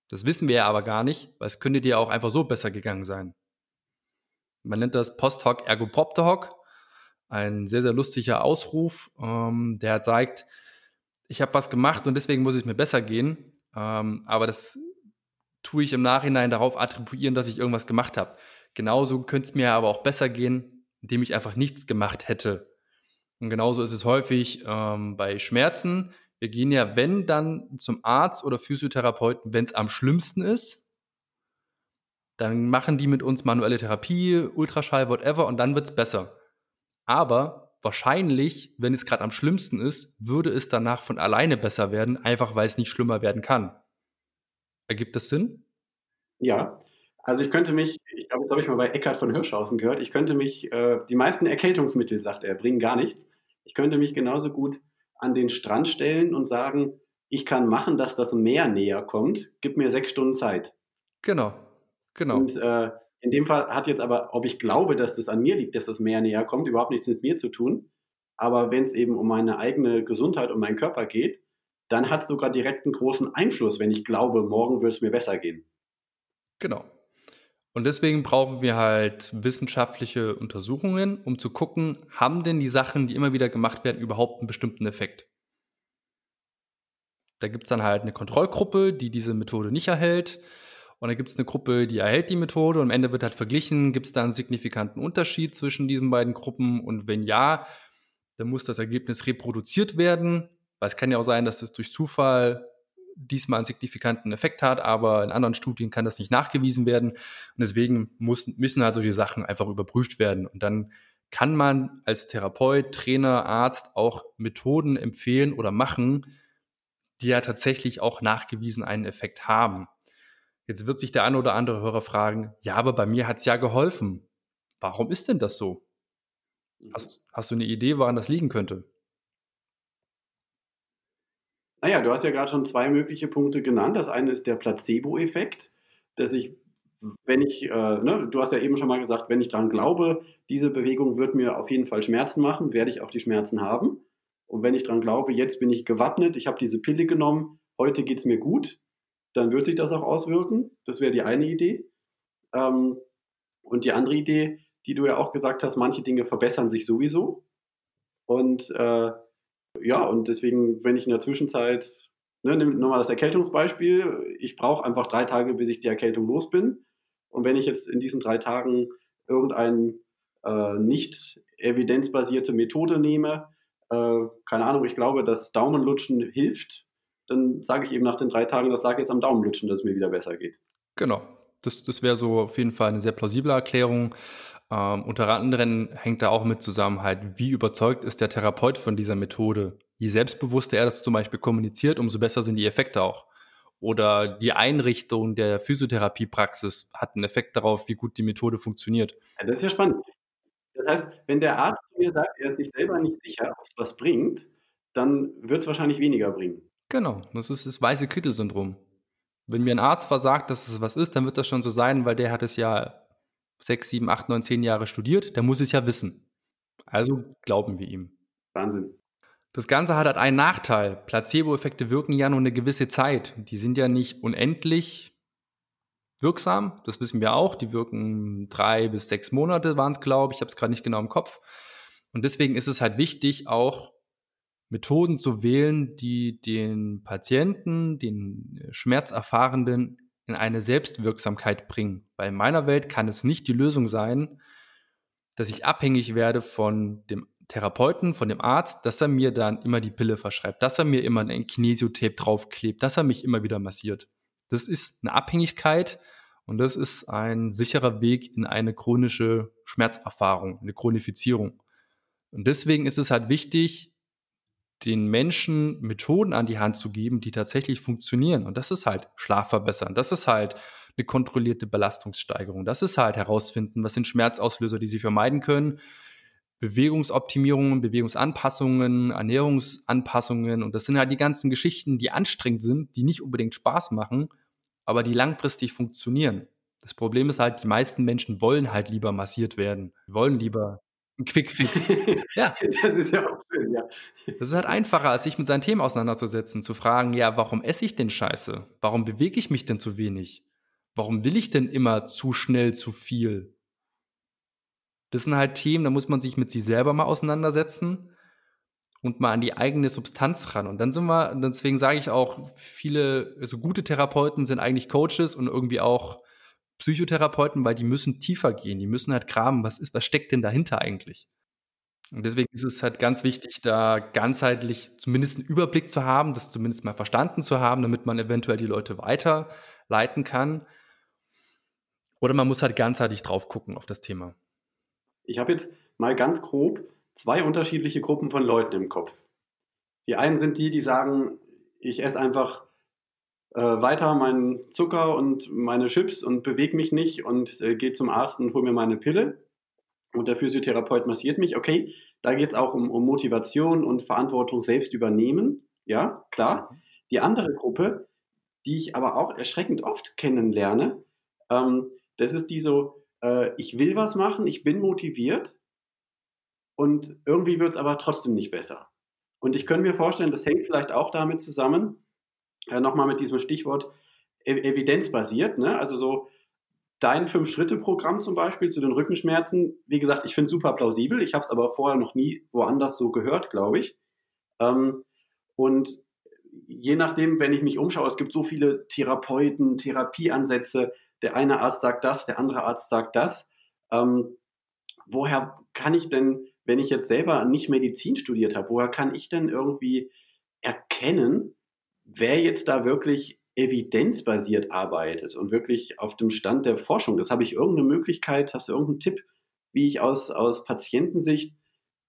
Das wissen wir ja aber gar nicht, weil es könnte dir auch einfach so besser gegangen sein. Man nennt das Post-Hoc ergo propter Hoc. Ein sehr, sehr lustiger Ausruf, ähm, der zeigt, ich habe was gemacht und deswegen muss es mir besser gehen. Ähm, aber das tue ich im Nachhinein darauf attribuieren, dass ich irgendwas gemacht habe. Genauso könnte es mir aber auch besser gehen, indem ich einfach nichts gemacht hätte. Und genauso ist es häufig ähm, bei Schmerzen. Wir gehen ja, wenn dann zum Arzt oder Physiotherapeuten, wenn es am schlimmsten ist. Dann machen die mit uns manuelle Therapie, Ultraschall, whatever, und dann wird es besser. Aber wahrscheinlich, wenn es gerade am schlimmsten ist, würde es danach von alleine besser werden, einfach weil es nicht schlimmer werden kann. Ergibt das Sinn? Ja. Also ich könnte mich, ich glaube, das habe ich mal bei Eckhard von Hirschhausen gehört, ich könnte mich, äh, die meisten Erkältungsmittel, sagt er, bringen gar nichts. Ich könnte mich genauso gut an den Strand stellen und sagen, ich kann machen, dass das Meer näher kommt, gib mir sechs Stunden Zeit. Genau, genau. Und äh, in dem Fall hat jetzt aber, ob ich glaube, dass das an mir liegt, dass das Meer näher kommt, überhaupt nichts mit mir zu tun. Aber wenn es eben um meine eigene Gesundheit und meinen Körper geht, dann hat es sogar direkt einen großen Einfluss, wenn ich glaube, morgen wird es mir besser gehen. Genau. Und deswegen brauchen wir halt wissenschaftliche Untersuchungen, um zu gucken, haben denn die Sachen, die immer wieder gemacht werden, überhaupt einen bestimmten Effekt? Da gibt es dann halt eine Kontrollgruppe, die diese Methode nicht erhält. Und dann gibt es eine Gruppe, die erhält die Methode und am Ende wird halt verglichen, gibt es da einen signifikanten Unterschied zwischen diesen beiden Gruppen und wenn ja, dann muss das Ergebnis reproduziert werden weil es kann ja auch sein, dass es durch Zufall diesmal einen signifikanten Effekt hat, aber in anderen Studien kann das nicht nachgewiesen werden. Und deswegen muss, müssen halt solche Sachen einfach überprüft werden. Und dann kann man als Therapeut, Trainer, Arzt auch Methoden empfehlen oder machen, die ja tatsächlich auch nachgewiesen einen Effekt haben. Jetzt wird sich der eine oder andere Hörer fragen, ja, aber bei mir hat es ja geholfen. Warum ist denn das so? Hast, hast du eine Idee, woran das liegen könnte? Naja, du hast ja gerade schon zwei mögliche Punkte genannt. Das eine ist der Placebo-Effekt, dass ich, wenn ich, äh, ne, du hast ja eben schon mal gesagt, wenn ich daran glaube, diese Bewegung wird mir auf jeden Fall Schmerzen machen, werde ich auch die Schmerzen haben. Und wenn ich daran glaube, jetzt bin ich gewappnet, ich habe diese Pille genommen, heute geht es mir gut, dann wird sich das auch auswirken. Das wäre die eine Idee. Ähm, und die andere Idee, die du ja auch gesagt hast, manche Dinge verbessern sich sowieso. Und äh, ja, und deswegen, wenn ich in der Zwischenzeit, ne, nimm nochmal das Erkältungsbeispiel, ich brauche einfach drei Tage, bis ich die Erkältung los bin. Und wenn ich jetzt in diesen drei Tagen irgendein äh, nicht evidenzbasierte Methode nehme, äh, keine Ahnung, ich glaube, dass Daumenlutschen hilft, dann sage ich eben nach den drei Tagen, das lag jetzt am Daumenlutschen, dass es mir wieder besser geht. Genau. Das, das wäre so auf jeden Fall eine sehr plausible Erklärung. Ähm, unter anderem hängt da auch mit zusammen halt, wie überzeugt ist der Therapeut von dieser Methode. Je selbstbewusster er das zum Beispiel kommuniziert, umso besser sind die Effekte auch. Oder die Einrichtung der Physiotherapiepraxis hat einen Effekt darauf, wie gut die Methode funktioniert. Ja, das ist ja spannend. Das heißt, wenn der Arzt zu mir sagt, er ist sich selber nicht sicher, ob es was bringt, dann wird es wahrscheinlich weniger bringen. Genau, das ist das weiße Kittel-Syndrom. Wenn mir ein Arzt versagt, dass es was ist, dann wird das schon so sein, weil der hat es ja sechs, sieben, acht, neun, zehn Jahre studiert, der muss es ja wissen. Also glauben wir ihm. Wahnsinn. Das Ganze hat halt einen Nachteil. Placebo-Effekte wirken ja nur eine gewisse Zeit. Die sind ja nicht unendlich wirksam. Das wissen wir auch. Die wirken drei bis sechs Monate, waren es, glaube ich. Ich habe es gerade nicht genau im Kopf. Und deswegen ist es halt wichtig, auch Methoden zu wählen, die den Patienten, den Schmerzerfahrenden in eine Selbstwirksamkeit bringen. Weil in meiner Welt kann es nicht die Lösung sein, dass ich abhängig werde von dem Therapeuten, von dem Arzt, dass er mir dann immer die Pille verschreibt, dass er mir immer ein Kinesiotape draufklebt, dass er mich immer wieder massiert. Das ist eine Abhängigkeit und das ist ein sicherer Weg in eine chronische Schmerzerfahrung, eine Chronifizierung. Und deswegen ist es halt wichtig, den Menschen Methoden an die Hand zu geben, die tatsächlich funktionieren. Und das ist halt Schlaf verbessern. Das ist halt eine kontrollierte Belastungssteigerung. Das ist halt herausfinden, was sind Schmerzauslöser, die sie vermeiden können. Bewegungsoptimierungen, Bewegungsanpassungen, Ernährungsanpassungen. Und das sind halt die ganzen Geschichten, die anstrengend sind, die nicht unbedingt Spaß machen, aber die langfristig funktionieren. Das Problem ist halt, die meisten Menschen wollen halt lieber massiert werden. Wollen lieber ein Quickfix. ja. Das ist ja auch schön, ja. Das ist halt einfacher, als sich mit seinen Themen auseinanderzusetzen, zu fragen, ja, warum esse ich denn Scheiße? Warum bewege ich mich denn zu wenig? Warum will ich denn immer zu schnell zu viel? Das sind halt Themen, da muss man sich mit sich selber mal auseinandersetzen und mal an die eigene Substanz ran. Und dann sind wir, deswegen sage ich auch, viele, also gute Therapeuten sind eigentlich Coaches und irgendwie auch Psychotherapeuten, weil die müssen tiefer gehen, die müssen halt graben, was ist, was steckt denn dahinter eigentlich? Und deswegen ist es halt ganz wichtig, da ganzheitlich zumindest einen Überblick zu haben, das zumindest mal verstanden zu haben, damit man eventuell die Leute weiterleiten kann. Oder man muss halt ganzheitlich drauf gucken auf das Thema. Ich habe jetzt mal ganz grob zwei unterschiedliche Gruppen von Leuten im Kopf. Die einen sind die, die sagen, ich esse einfach äh, weiter meinen Zucker und meine Chips und bewege mich nicht und äh, gehe zum Arzt und hole mir meine Pille. Und der Physiotherapeut massiert mich. Okay, da geht es auch um, um Motivation und Verantwortung selbst übernehmen. Ja, klar. Die andere Gruppe, die ich aber auch erschreckend oft kennenlerne, ähm, das ist die so, äh, ich will was machen, ich bin motiviert und irgendwie wird es aber trotzdem nicht besser. Und ich könnte mir vorstellen, das hängt vielleicht auch damit zusammen, äh, nochmal mit diesem Stichwort e evidenzbasiert, ne? also so dein Fünf-Schritte-Programm zum Beispiel zu den Rückenschmerzen, wie gesagt, ich finde super plausibel, ich habe es aber vorher noch nie woanders so gehört, glaube ich. Ähm, und je nachdem, wenn ich mich umschaue, es gibt so viele Therapeuten, Therapieansätze, der eine Arzt sagt das, der andere Arzt sagt das. Ähm, woher kann ich denn, wenn ich jetzt selber nicht Medizin studiert habe, woher kann ich denn irgendwie erkennen, wer jetzt da wirklich evidenzbasiert arbeitet und wirklich auf dem Stand der Forschung. Das habe ich irgendeine Möglichkeit, hast du irgendeinen Tipp, wie ich aus, aus Patientensicht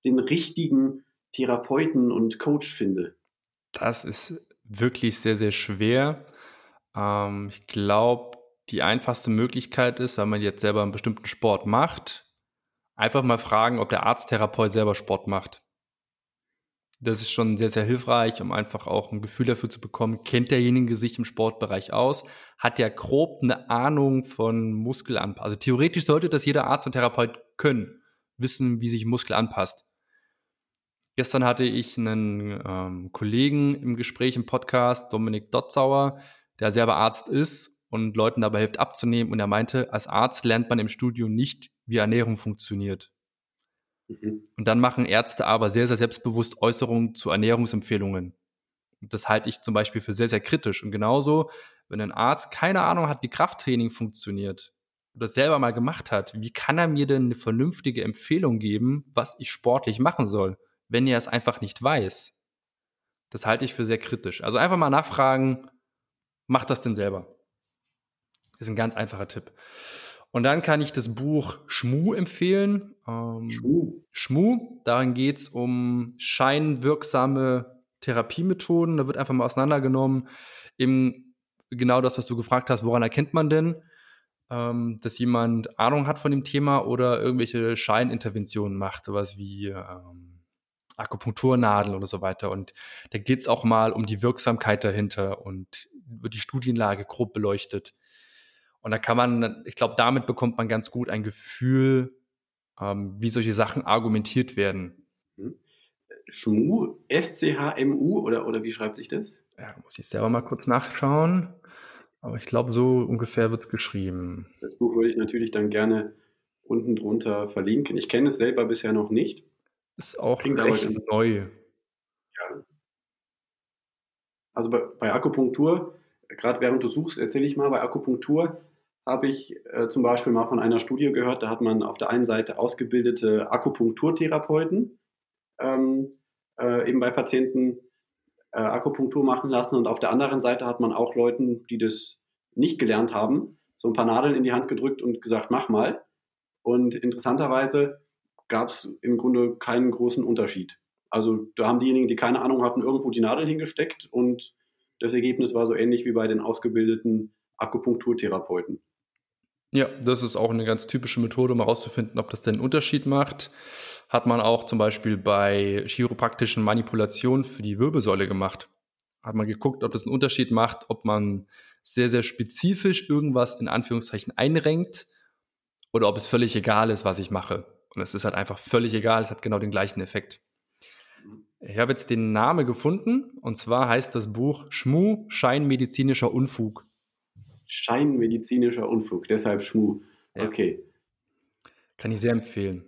den richtigen Therapeuten und Coach finde? Das ist wirklich sehr, sehr schwer. Ähm, ich glaube, die einfachste Möglichkeit ist, wenn man jetzt selber einen bestimmten Sport macht, einfach mal fragen, ob der Arzttherapeut selber Sport macht. Das ist schon sehr, sehr hilfreich, um einfach auch ein Gefühl dafür zu bekommen, kennt derjenige sich im Sportbereich aus, hat der grob eine Ahnung von Muskelanpassung. Also theoretisch sollte das jeder Arzt und Therapeut können, wissen, wie sich Muskel anpasst. Gestern hatte ich einen ähm, Kollegen im Gespräch im Podcast, Dominik Dotzauer, der selber Arzt ist und Leuten dabei hilft abzunehmen. Und er meinte, als Arzt lernt man im Studium nicht, wie Ernährung funktioniert. Mhm. Und dann machen Ärzte aber sehr, sehr selbstbewusst Äußerungen zu Ernährungsempfehlungen. das halte ich zum Beispiel für sehr, sehr kritisch. Und genauso, wenn ein Arzt keine Ahnung hat, wie Krafttraining funktioniert, oder selber mal gemacht hat, wie kann er mir denn eine vernünftige Empfehlung geben, was ich sportlich machen soll, wenn er es einfach nicht weiß? Das halte ich für sehr kritisch. Also einfach mal nachfragen, macht das denn selber? Das ist ein ganz einfacher Tipp. Und dann kann ich das Buch Schmu empfehlen. Ähm, Schmu. Schmu, darin geht es um scheinwirksame Therapiemethoden. Da wird einfach mal auseinandergenommen, eben genau das, was du gefragt hast, woran erkennt man denn, ähm, dass jemand Ahnung hat von dem Thema oder irgendwelche Scheininterventionen macht, sowas wie ähm, Akupunkturnadel oder so weiter. Und da geht es auch mal um die Wirksamkeit dahinter und wird die Studienlage grob beleuchtet. Und da kann man, ich glaube, damit bekommt man ganz gut ein Gefühl, ähm, wie solche Sachen argumentiert werden. Schmu, S-C-H-M-U oder, oder wie schreibt sich das? Ja, muss ich selber mal kurz nachschauen. Aber ich glaube, so ungefähr wird es geschrieben. Das Buch würde ich natürlich dann gerne unten drunter verlinken. Ich kenne es selber bisher noch nicht. Ist auch Klingt recht neu. Ja. Also bei, bei Akupunktur, gerade während du suchst, erzähle ich mal, bei Akupunktur habe ich äh, zum Beispiel mal von einer Studie gehört, da hat man auf der einen Seite ausgebildete Akupunkturtherapeuten ähm, äh, eben bei Patienten äh, Akupunktur machen lassen und auf der anderen Seite hat man auch Leuten, die das nicht gelernt haben, so ein paar Nadeln in die Hand gedrückt und gesagt, mach mal. Und interessanterweise gab es im Grunde keinen großen Unterschied. Also da haben diejenigen, die keine Ahnung hatten, irgendwo die Nadel hingesteckt und das Ergebnis war so ähnlich wie bei den ausgebildeten Akupunkturtherapeuten. Ja, das ist auch eine ganz typische Methode, um herauszufinden, ob das denn einen Unterschied macht. Hat man auch zum Beispiel bei chiropraktischen Manipulationen für die Wirbelsäule gemacht. Hat man geguckt, ob das einen Unterschied macht, ob man sehr, sehr spezifisch irgendwas in Anführungszeichen einrenkt oder ob es völlig egal ist, was ich mache. Und es ist halt einfach völlig egal, es hat genau den gleichen Effekt. Ich habe jetzt den Namen gefunden und zwar heißt das Buch Schmu, Scheinmedizinischer Unfug scheinmedizinischer Unfug, deshalb Schmu. Ja. Okay. Kann ich sehr empfehlen.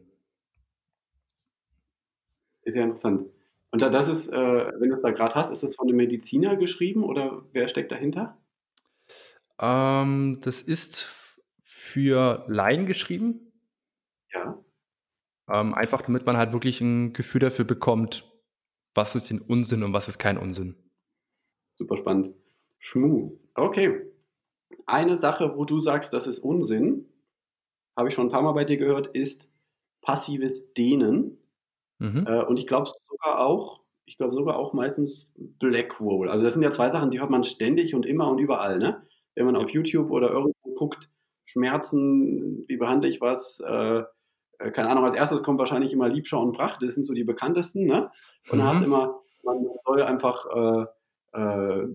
Ist ja interessant. Und da, das ist, äh, wenn du es da gerade hast, ist das von einem Mediziner geschrieben oder wer steckt dahinter? Ähm, das ist für Laien geschrieben. Ja. Ähm, einfach damit man halt wirklich ein Gefühl dafür bekommt, was ist den Unsinn und was ist kein Unsinn. Super spannend. Schmu. Okay eine Sache, wo du sagst, das ist Unsinn, habe ich schon ein paar Mal bei dir gehört, ist passives Dehnen. Mhm. Äh, und ich glaube sogar auch, ich glaube sogar auch meistens Blackroll. Also das sind ja zwei Sachen, die hört man ständig und immer und überall, ne? Wenn man auf YouTube oder irgendwo guckt, Schmerzen, wie behandle ich was, äh, äh, keine Ahnung, als erstes kommt wahrscheinlich immer Liebschau und Pracht, das sind so die bekanntesten, ne? Und mhm. dann hast du immer, man soll einfach, äh, äh,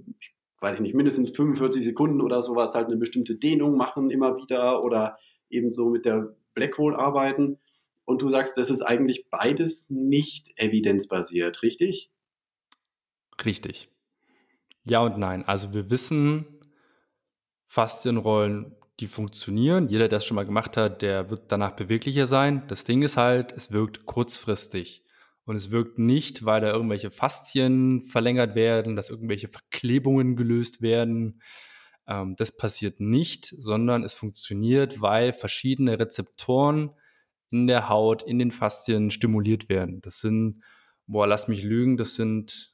weiß ich nicht, mindestens 45 Sekunden oder sowas halt eine bestimmte Dehnung machen immer wieder oder eben so mit der Blackhole arbeiten. Und du sagst, das ist eigentlich beides nicht evidenzbasiert, richtig? Richtig. Ja und nein. Also wir wissen, Faszienrollen, die funktionieren. Jeder, der es schon mal gemacht hat, der wird danach beweglicher sein. Das Ding ist halt, es wirkt kurzfristig. Und es wirkt nicht, weil da irgendwelche Faszien verlängert werden, dass irgendwelche Verklebungen gelöst werden. Ähm, das passiert nicht, sondern es funktioniert, weil verschiedene Rezeptoren in der Haut, in den Faszien stimuliert werden. Das sind, boah, lass mich lügen, das sind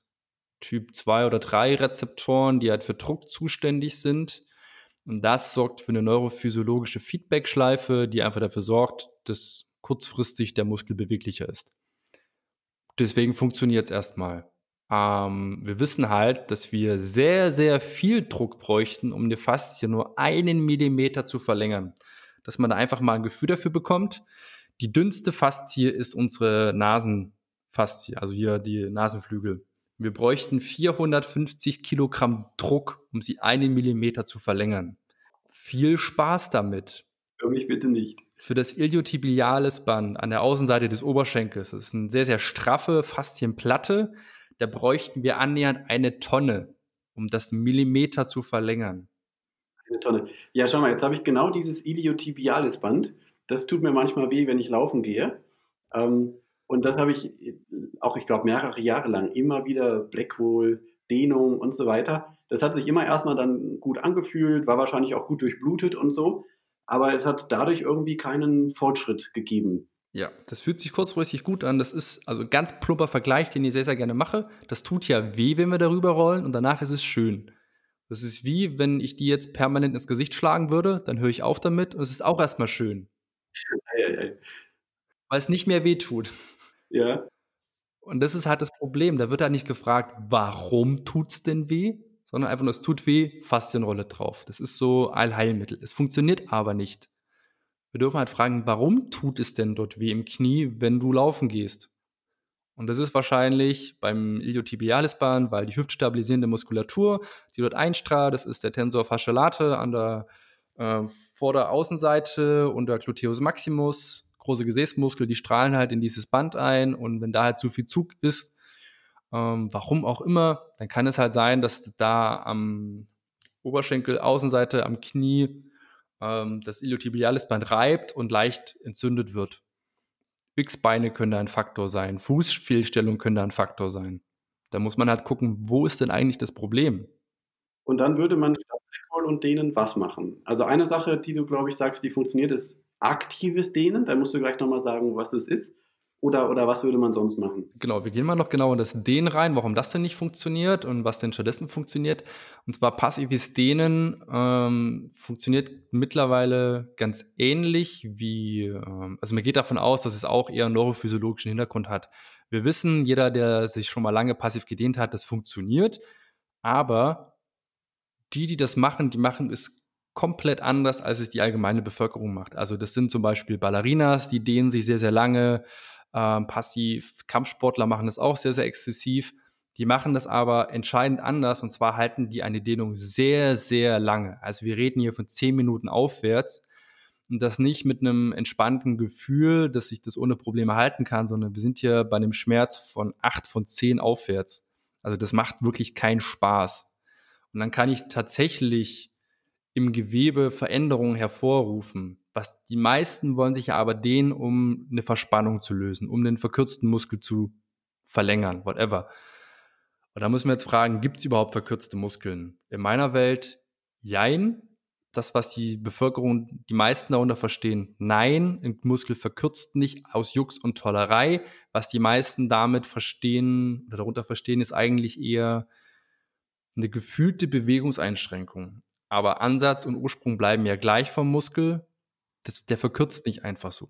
Typ 2 oder 3 Rezeptoren, die halt für Druck zuständig sind. Und das sorgt für eine neurophysiologische Feedback-Schleife, die einfach dafür sorgt, dass kurzfristig der Muskel beweglicher ist deswegen funktioniert es erstmal. Ähm, wir wissen halt, dass wir sehr, sehr viel Druck bräuchten, um eine Faszie nur einen Millimeter zu verlängern. Dass man da einfach mal ein Gefühl dafür bekommt. Die dünnste Faszie ist unsere Nasenfaszie, also hier die Nasenflügel. Wir bräuchten 450 Kilogramm Druck, um sie einen Millimeter zu verlängern. Viel Spaß damit. Für mich bitte nicht für das iliotibiales Band an der Außenseite des Oberschenkels. Das ist eine sehr, sehr straffe Faszienplatte. Da bräuchten wir annähernd eine Tonne, um das Millimeter zu verlängern. Eine Tonne. Ja, schau mal, jetzt habe ich genau dieses iliotibiales Band. Das tut mir manchmal weh, wenn ich laufen gehe. Ähm, und das habe ich auch, ich glaube, mehrere Jahre lang immer wieder Blackwall, Dehnung und so weiter. Das hat sich immer erstmal dann gut angefühlt, war wahrscheinlich auch gut durchblutet und so. Aber es hat dadurch irgendwie keinen Fortschritt gegeben. Ja, das fühlt sich kurzfristig gut an. Das ist also ganz plumper Vergleich, den ich sehr, sehr gerne mache. Das tut ja weh, wenn wir darüber rollen und danach ist es schön. Das ist wie, wenn ich die jetzt permanent ins Gesicht schlagen würde, dann höre ich auf damit und es ist auch erstmal schön. Weil es nicht mehr weh tut. Ja. Und das ist halt das Problem. Da wird halt nicht gefragt, warum tut es denn weh, sondern einfach nur, es tut weh, Faszienrolle drauf. Das ist so Allheilmittel. Es funktioniert aber nicht. Wir dürfen halt fragen, warum tut es denn dort weh im Knie, wenn du laufen gehst? Und das ist wahrscheinlich beim Iliotibialisbahn, weil die hüftstabilisierende Muskulatur, die dort einstrahlt, das ist der Tensor fasciolate an der äh, Vorderaußenseite und der Gluteus maximus, große Gesäßmuskel, die strahlen halt in dieses Band ein und wenn da halt zu viel Zug ist, ähm, warum auch immer, dann kann es halt sein, dass da am Oberschenkel, Außenseite, am Knie ähm, das Iliotibialisband reibt und leicht entzündet wird. X-Beine können da ein Faktor sein, Fußfehlstellung können da ein Faktor sein. Da muss man halt gucken, wo ist denn eigentlich das Problem? Und dann würde man statt Recall und Dehnen was machen? Also eine Sache, die du, glaube ich, sagst, die funktioniert, ist aktives Dehnen. Da musst du gleich nochmal sagen, was das ist. Oder, oder was würde man sonst machen? Genau, wir gehen mal noch genau in das Dehnen rein, warum das denn nicht funktioniert und was denn stattdessen funktioniert. Und zwar passives Dehnen ähm, funktioniert mittlerweile ganz ähnlich wie, ähm, also man geht davon aus, dass es auch eher einen neurophysiologischen Hintergrund hat. Wir wissen, jeder, der sich schon mal lange passiv gedehnt hat, das funktioniert, aber die, die das machen, die machen es komplett anders, als es die allgemeine Bevölkerung macht. Also das sind zum Beispiel Ballerinas, die dehnen sich sehr, sehr lange, ähm, passiv. Kampfsportler machen das auch sehr, sehr exzessiv. Die machen das aber entscheidend anders und zwar halten die eine Dehnung sehr, sehr lange. Also wir reden hier von zehn Minuten aufwärts und das nicht mit einem entspannten Gefühl, dass ich das ohne Probleme halten kann, sondern wir sind hier bei einem Schmerz von acht von zehn aufwärts. Also das macht wirklich keinen Spaß. Und dann kann ich tatsächlich im Gewebe Veränderungen hervorrufen. Was die meisten wollen sich ja aber dehnen, um eine Verspannung zu lösen, um den verkürzten Muskel zu verlängern, whatever. Und da müssen wir jetzt fragen, gibt es überhaupt verkürzte Muskeln? In meiner Welt, jein. Das, was die Bevölkerung, die meisten darunter verstehen, nein, ein Muskel verkürzt nicht aus Jux und Tollerei. Was die meisten damit verstehen oder darunter verstehen, ist eigentlich eher eine gefühlte Bewegungseinschränkung aber Ansatz und Ursprung bleiben ja gleich vom Muskel. Das, der verkürzt nicht einfach so.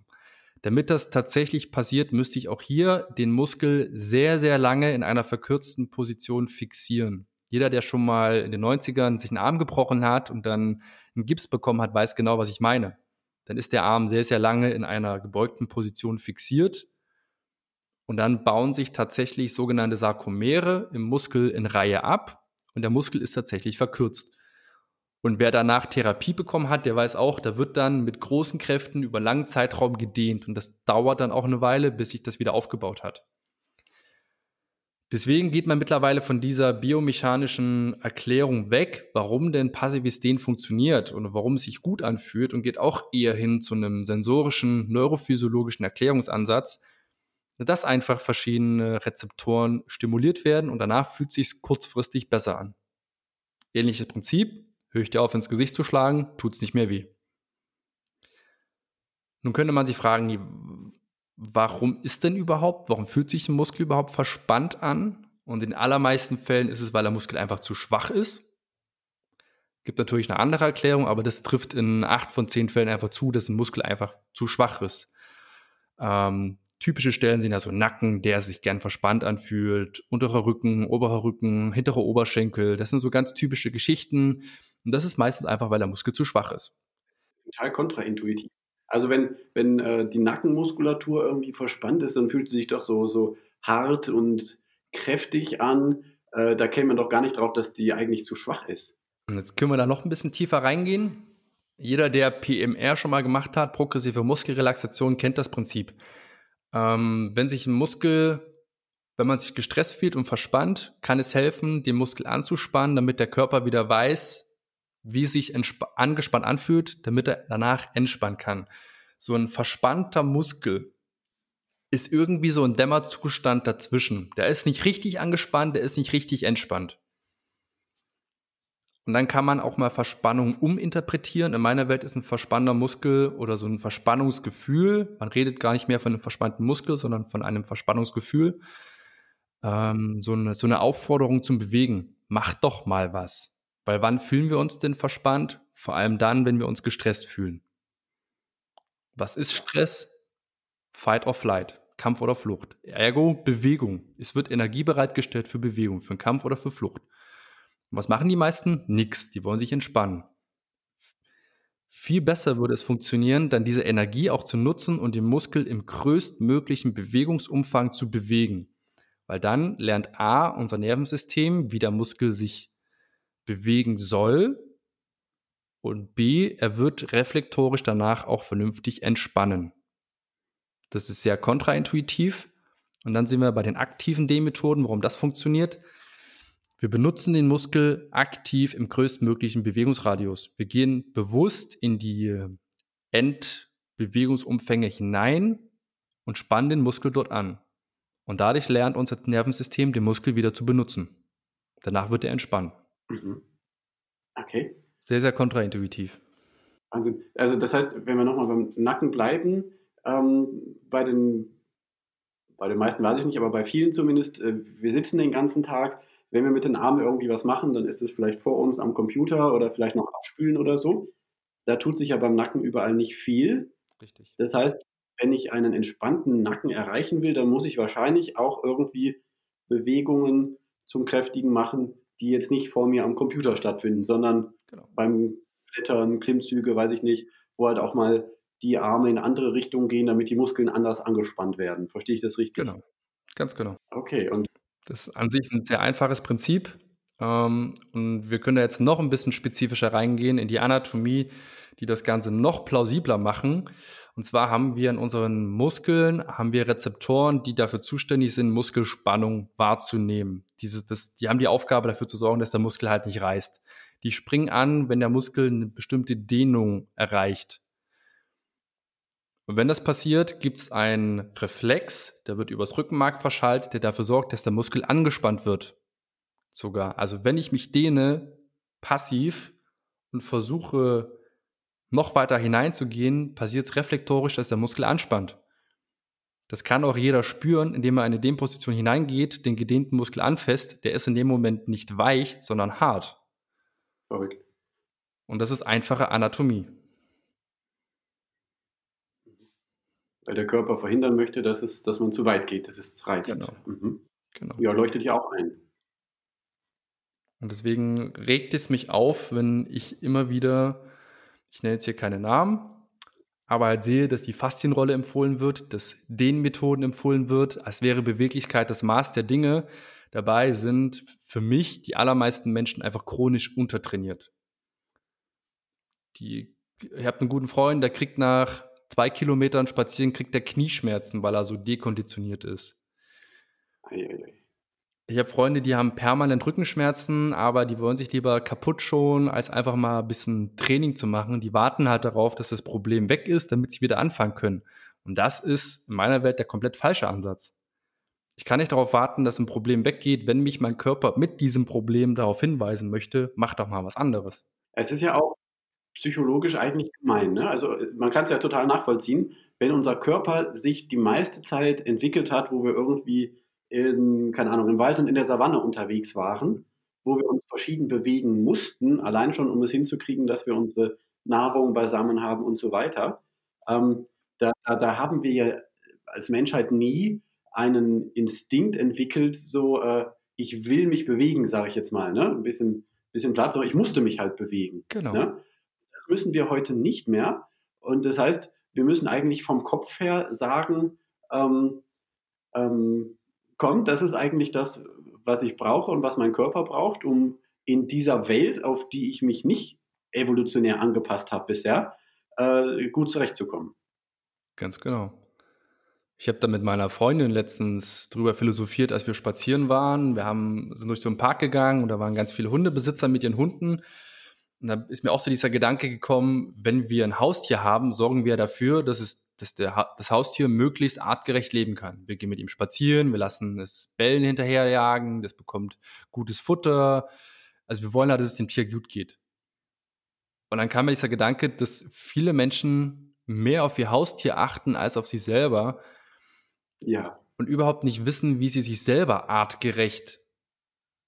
Damit das tatsächlich passiert, müsste ich auch hier den Muskel sehr, sehr lange in einer verkürzten Position fixieren. Jeder, der schon mal in den 90ern sich einen Arm gebrochen hat und dann einen Gips bekommen hat, weiß genau, was ich meine. Dann ist der Arm sehr, sehr lange in einer gebeugten Position fixiert. Und dann bauen sich tatsächlich sogenannte Sarkomere im Muskel in Reihe ab und der Muskel ist tatsächlich verkürzt. Und wer danach Therapie bekommen hat, der weiß auch, da wird dann mit großen Kräften über langen Zeitraum gedehnt. Und das dauert dann auch eine Weile, bis sich das wieder aufgebaut hat. Deswegen geht man mittlerweile von dieser biomechanischen Erklärung weg, warum denn passives Dehnen funktioniert und warum es sich gut anfühlt und geht auch eher hin zu einem sensorischen, neurophysiologischen Erklärungsansatz, dass einfach verschiedene Rezeptoren stimuliert werden und danach fühlt es sich kurzfristig besser an. Ähnliches Prinzip, Höre ich dir auf, ins Gesicht zu schlagen, tut es nicht mehr weh. Nun könnte man sich fragen, warum ist denn überhaupt, warum fühlt sich ein Muskel überhaupt verspannt an? Und in allermeisten Fällen ist es, weil der Muskel einfach zu schwach ist. Gibt natürlich eine andere Erklärung, aber das trifft in acht von zehn Fällen einfach zu, dass ein Muskel einfach zu schwach ist. Ähm, typische Stellen sind also Nacken, der sich gern verspannt anfühlt, unterer Rücken, oberer Rücken, hinterer Oberschenkel. Das sind so ganz typische Geschichten. Und das ist meistens einfach, weil der Muskel zu schwach ist. Total kontraintuitiv. Also wenn, wenn äh, die Nackenmuskulatur irgendwie verspannt ist, dann fühlt sie sich doch so, so hart und kräftig an. Äh, da käme man doch gar nicht drauf, dass die eigentlich zu schwach ist. Und jetzt können wir da noch ein bisschen tiefer reingehen. Jeder, der PMR schon mal gemacht hat, progressive Muskelrelaxation, kennt das Prinzip. Ähm, wenn sich ein Muskel, wenn man sich gestresst fühlt und verspannt, kann es helfen, den Muskel anzuspannen, damit der Körper wieder weiß, wie sich angespannt anfühlt, damit er danach entspannen kann. So ein verspannter Muskel ist irgendwie so ein Dämmerzustand dazwischen. Der ist nicht richtig angespannt, der ist nicht richtig entspannt. Und dann kann man auch mal Verspannung uminterpretieren. In meiner Welt ist ein verspannter Muskel oder so ein Verspannungsgefühl. Man redet gar nicht mehr von einem verspannten Muskel, sondern von einem Verspannungsgefühl. Ähm, so, eine, so eine Aufforderung zum Bewegen. Mach doch mal was. Weil wann fühlen wir uns denn verspannt? Vor allem dann, wenn wir uns gestresst fühlen. Was ist Stress? Fight or Flight. Kampf oder Flucht. Ergo Bewegung. Es wird Energie bereitgestellt für Bewegung, für einen Kampf oder für Flucht. Und was machen die meisten? Nix. Die wollen sich entspannen. Viel besser würde es funktionieren, dann diese Energie auch zu nutzen und den Muskel im größtmöglichen Bewegungsumfang zu bewegen. Weil dann lernt A, unser Nervensystem, wie der Muskel sich bewegen soll. Und B, er wird reflektorisch danach auch vernünftig entspannen. Das ist sehr kontraintuitiv. Und dann sind wir bei den aktiven D-Methoden, warum das funktioniert. Wir benutzen den Muskel aktiv im größtmöglichen Bewegungsradius. Wir gehen bewusst in die Endbewegungsumfänge hinein und spannen den Muskel dort an. Und dadurch lernt unser Nervensystem, den Muskel wieder zu benutzen. Danach wird er entspannen. Mhm. Okay. Sehr, sehr kontraintuitiv. Wahnsinn. Also das heißt, wenn wir nochmal beim Nacken bleiben, ähm, bei den bei den meisten weiß ich nicht, aber bei vielen zumindest, äh, wir sitzen den ganzen Tag, wenn wir mit den Armen irgendwie was machen, dann ist es vielleicht vor uns am Computer oder vielleicht noch abspülen oder so. Da tut sich ja beim Nacken überall nicht viel. Richtig. Das heißt, wenn ich einen entspannten Nacken erreichen will, dann muss ich wahrscheinlich auch irgendwie Bewegungen zum Kräftigen machen, die jetzt nicht vor mir am Computer stattfinden, sondern genau. beim Klettern, Klimmzüge, weiß ich nicht, wo halt auch mal die Arme in andere Richtungen gehen, damit die Muskeln anders angespannt werden. Verstehe ich das richtig? Genau, ganz genau. Okay, und das ist an sich ein sehr einfaches Prinzip. Ähm, und wir können da jetzt noch ein bisschen spezifischer reingehen in die Anatomie, die das Ganze noch plausibler machen. Und zwar haben wir in unseren Muskeln, haben wir Rezeptoren, die dafür zuständig sind, Muskelspannung wahrzunehmen. Dieses, das, die haben die Aufgabe dafür zu sorgen, dass der Muskel halt nicht reißt. Die springen an, wenn der Muskel eine bestimmte Dehnung erreicht. Und wenn das passiert, gibt es einen Reflex, der wird übers Rückenmark verschaltet, der dafür sorgt, dass der Muskel angespannt wird. Sogar. Also wenn ich mich dehne, passiv und versuche noch weiter hineinzugehen, passiert es reflektorisch, dass der Muskel anspannt. Das kann auch jeder spüren, indem er in eine Dehnposition hineingeht, den gedehnten Muskel anfasst. Der ist in dem Moment nicht weich, sondern hart. Verrückt. Und das ist einfache Anatomie. weil der Körper verhindern möchte, dass, es, dass man zu weit geht, dass es reizt. Genau. Mhm. genau. Ja, leuchtet ja auch ein. Und deswegen regt es mich auf, wenn ich immer wieder, ich nenne jetzt hier keine Namen, aber halt sehe, dass die Faszienrolle empfohlen wird, dass Dehnmethoden empfohlen wird, als wäre Beweglichkeit das Maß der Dinge. Dabei sind für mich die allermeisten Menschen einfach chronisch untertrainiert. Die, ich habe einen guten Freund, der kriegt nach zwei Kilometern spazieren, kriegt er Knieschmerzen, weil er so dekonditioniert ist. Ich habe Freunde, die haben permanent Rückenschmerzen, aber die wollen sich lieber kaputt schonen, als einfach mal ein bisschen Training zu machen. Die warten halt darauf, dass das Problem weg ist, damit sie wieder anfangen können. Und das ist in meiner Welt der komplett falsche Ansatz. Ich kann nicht darauf warten, dass ein Problem weggeht, wenn mich mein Körper mit diesem Problem darauf hinweisen möchte, mach doch mal was anderes. Es ist ja auch psychologisch eigentlich gemein. Ne? Also man kann es ja total nachvollziehen, wenn unser Körper sich die meiste Zeit entwickelt hat, wo wir irgendwie in, keine Ahnung, im Wald und in der Savanne unterwegs waren, wo wir uns verschieden bewegen mussten, allein schon, um es hinzukriegen, dass wir unsere Nahrung beisammen haben und so weiter. Ähm, da, da, da, haben wir ja als Menschheit nie einen Instinkt entwickelt, so äh, ich will mich bewegen, sage ich jetzt mal, ne? ein bisschen, bisschen Platz, aber ich musste mich halt bewegen. Genau. Ne? müssen wir heute nicht mehr. Und das heißt, wir müssen eigentlich vom Kopf her sagen, ähm, ähm, komm, das ist eigentlich das, was ich brauche und was mein Körper braucht, um in dieser Welt, auf die ich mich nicht evolutionär angepasst habe bisher, äh, gut zurechtzukommen. Ganz genau. Ich habe da mit meiner Freundin letztens drüber philosophiert, als wir spazieren waren. Wir haben, sind durch so einen Park gegangen und da waren ganz viele Hundebesitzer mit ihren Hunden. Und da ist mir auch so dieser Gedanke gekommen, wenn wir ein Haustier haben, sorgen wir dafür, dass es dass der, das Haustier möglichst artgerecht leben kann. Wir gehen mit ihm spazieren, wir lassen es Bällen hinterherjagen, das bekommt gutes Futter, Also wir wollen ja, dass es dem Tier gut geht. Und dann kam mir dieser Gedanke, dass viele Menschen mehr auf ihr Haustier achten als auf sich selber. Ja. Und überhaupt nicht wissen, wie sie sich selber artgerecht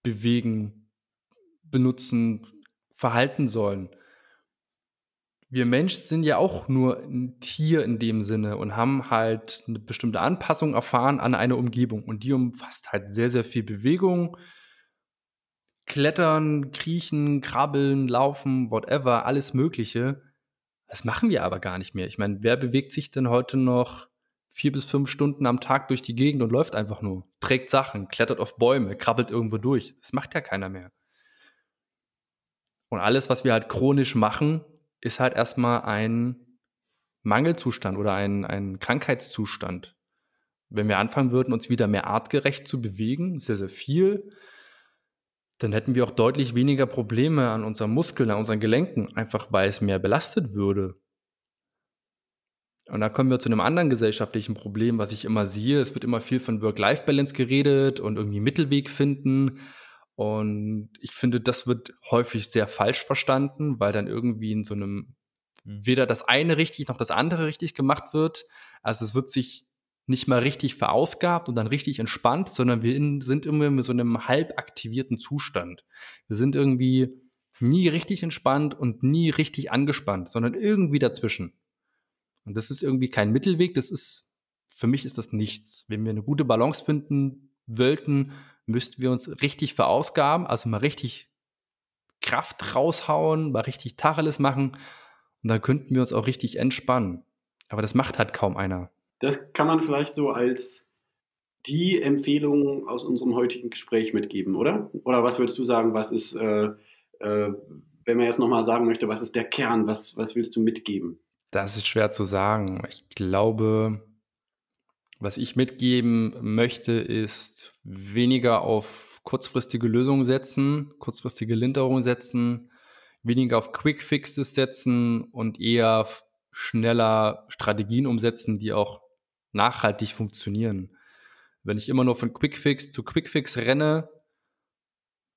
bewegen, benutzen, verhalten sollen. Wir Menschen sind ja auch nur ein Tier in dem Sinne und haben halt eine bestimmte Anpassung erfahren an eine Umgebung. Und die umfasst halt sehr, sehr viel Bewegung, Klettern, Kriechen, Krabbeln, Laufen, whatever, alles Mögliche. Das machen wir aber gar nicht mehr. Ich meine, wer bewegt sich denn heute noch vier bis fünf Stunden am Tag durch die Gegend und läuft einfach nur? Trägt Sachen, klettert auf Bäume, krabbelt irgendwo durch. Das macht ja keiner mehr. Und alles, was wir halt chronisch machen, ist halt erstmal ein Mangelzustand oder ein, ein Krankheitszustand. Wenn wir anfangen würden, uns wieder mehr artgerecht zu bewegen, sehr, sehr viel, dann hätten wir auch deutlich weniger Probleme an unseren Muskeln, an unseren Gelenken, einfach weil es mehr belastet würde. Und da kommen wir zu einem anderen gesellschaftlichen Problem, was ich immer sehe. Es wird immer viel von Work-Life-Balance geredet und irgendwie Mittelweg finden. Und ich finde, das wird häufig sehr falsch verstanden, weil dann irgendwie in so einem weder das eine richtig noch das andere richtig gemacht wird. Also es wird sich nicht mal richtig verausgabt und dann richtig entspannt, sondern wir in, sind immer in so einem halb aktivierten Zustand. Wir sind irgendwie nie richtig entspannt und nie richtig angespannt, sondern irgendwie dazwischen. Und das ist irgendwie kein Mittelweg, das ist, für mich ist das nichts. Wenn wir eine gute Balance finden wollten, müssten wir uns richtig verausgaben, also mal richtig Kraft raushauen, mal richtig Tacheles machen und dann könnten wir uns auch richtig entspannen. Aber das macht halt kaum einer. Das kann man vielleicht so als die Empfehlung aus unserem heutigen Gespräch mitgeben, oder? Oder was würdest du sagen, was ist, äh, äh, wenn man jetzt nochmal sagen möchte, was ist der Kern, was, was willst du mitgeben? Das ist schwer zu sagen. Ich glaube, was ich mitgeben möchte, ist weniger auf kurzfristige Lösungen setzen, kurzfristige Linderung setzen, weniger auf Quick Fixes setzen und eher schneller Strategien umsetzen, die auch nachhaltig funktionieren. Wenn ich immer nur von Quickfix zu Quickfix renne,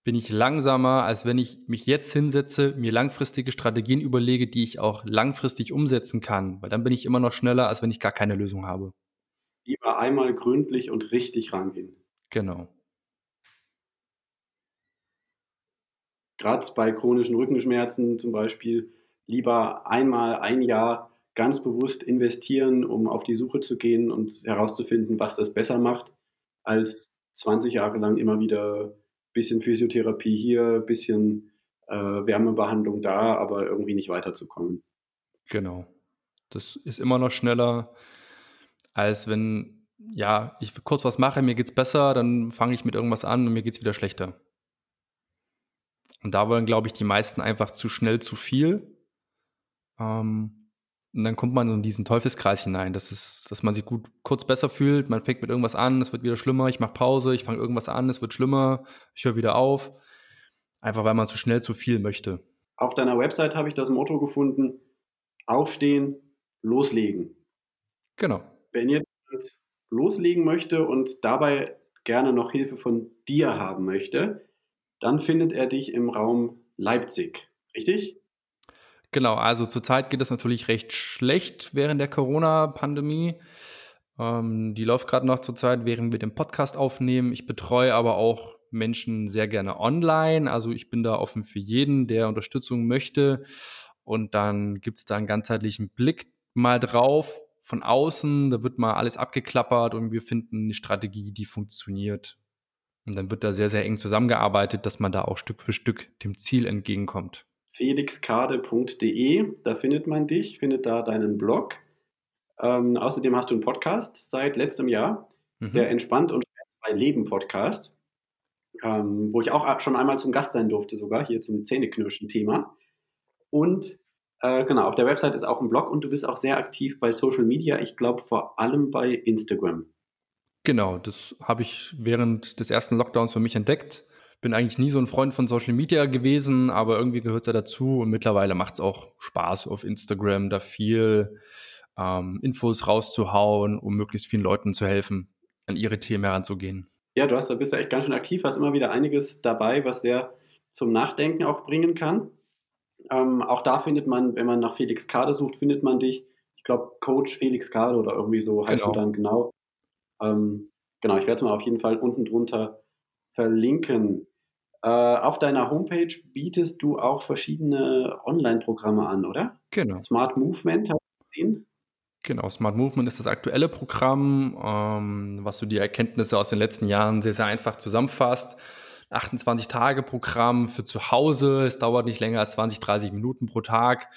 bin ich langsamer, als wenn ich mich jetzt hinsetze, mir langfristige Strategien überlege, die ich auch langfristig umsetzen kann, weil dann bin ich immer noch schneller, als wenn ich gar keine Lösung habe. Lieber einmal gründlich und richtig rangehen. Genau. Gerade bei chronischen Rückenschmerzen zum Beispiel lieber einmal ein Jahr ganz bewusst investieren, um auf die Suche zu gehen und herauszufinden, was das besser macht, als 20 Jahre lang immer wieder bisschen Physiotherapie hier, bisschen äh, Wärmebehandlung da, aber irgendwie nicht weiterzukommen. Genau. Das ist immer noch schneller, als wenn, ja, ich kurz was mache, mir geht's besser, dann fange ich mit irgendwas an und mir geht's wieder schlechter. Und da wollen, glaube ich, die meisten einfach zu schnell zu viel. Ähm, und dann kommt man in diesen Teufelskreis hinein, dass, es, dass man sich gut kurz besser fühlt, man fängt mit irgendwas an, es wird wieder schlimmer, ich mache Pause, ich fange irgendwas an, es wird schlimmer, ich höre wieder auf. Einfach weil man zu schnell zu viel möchte. Auf deiner Website habe ich das Motto gefunden, aufstehen, loslegen. Genau. Wenn ihr loslegen möchte und dabei gerne noch Hilfe von dir haben möchte, dann findet er dich im Raum Leipzig. Richtig? Genau, also zurzeit geht es natürlich recht schlecht während der Corona-Pandemie. Ähm, die läuft gerade noch zurzeit, während wir den Podcast aufnehmen. Ich betreue aber auch Menschen sehr gerne online. Also ich bin da offen für jeden, der Unterstützung möchte. Und dann gibt es da einen ganzheitlichen Blick mal drauf von außen. Da wird mal alles abgeklappert und wir finden eine Strategie, die funktioniert. Und dann wird da sehr, sehr eng zusammengearbeitet, dass man da auch Stück für Stück dem Ziel entgegenkommt felixkade.de. Da findet man dich, findet da deinen Blog. Ähm, außerdem hast du einen Podcast seit letztem Jahr, mhm. der Entspannt und bei Leben Podcast, ähm, wo ich auch schon einmal zum Gast sein durfte, sogar hier zum Zähneknirschen-Thema. Und äh, genau, auf der Website ist auch ein Blog und du bist auch sehr aktiv bei Social Media, ich glaube vor allem bei Instagram. Genau, das habe ich während des ersten Lockdowns für mich entdeckt bin eigentlich nie so ein Freund von Social Media gewesen, aber irgendwie gehört es ja dazu und mittlerweile macht es auch Spaß auf Instagram, da viel ähm, Infos rauszuhauen, um möglichst vielen Leuten zu helfen, an ihre Themen heranzugehen. Ja, du hast, da bist ja echt ganz schön aktiv, hast immer wieder einiges dabei, was sehr zum Nachdenken auch bringen kann. Ähm, auch da findet man, wenn man nach Felix Kade sucht, findet man dich. Ich glaube, Coach Felix Kade oder irgendwie so heißt genau. du dann genau. Ähm, genau, ich werde es mal auf jeden Fall unten drunter verlinken. Äh, auf deiner Homepage bietest du auch verschiedene Online-Programme an, oder? Genau. Smart Movement, habe ich gesehen. Genau, Smart Movement ist das aktuelle Programm, ähm, was so die Erkenntnisse aus den letzten Jahren sehr, sehr einfach zusammenfasst. 28-Tage-Programm für zu Hause. Es dauert nicht länger als 20, 30 Minuten pro Tag.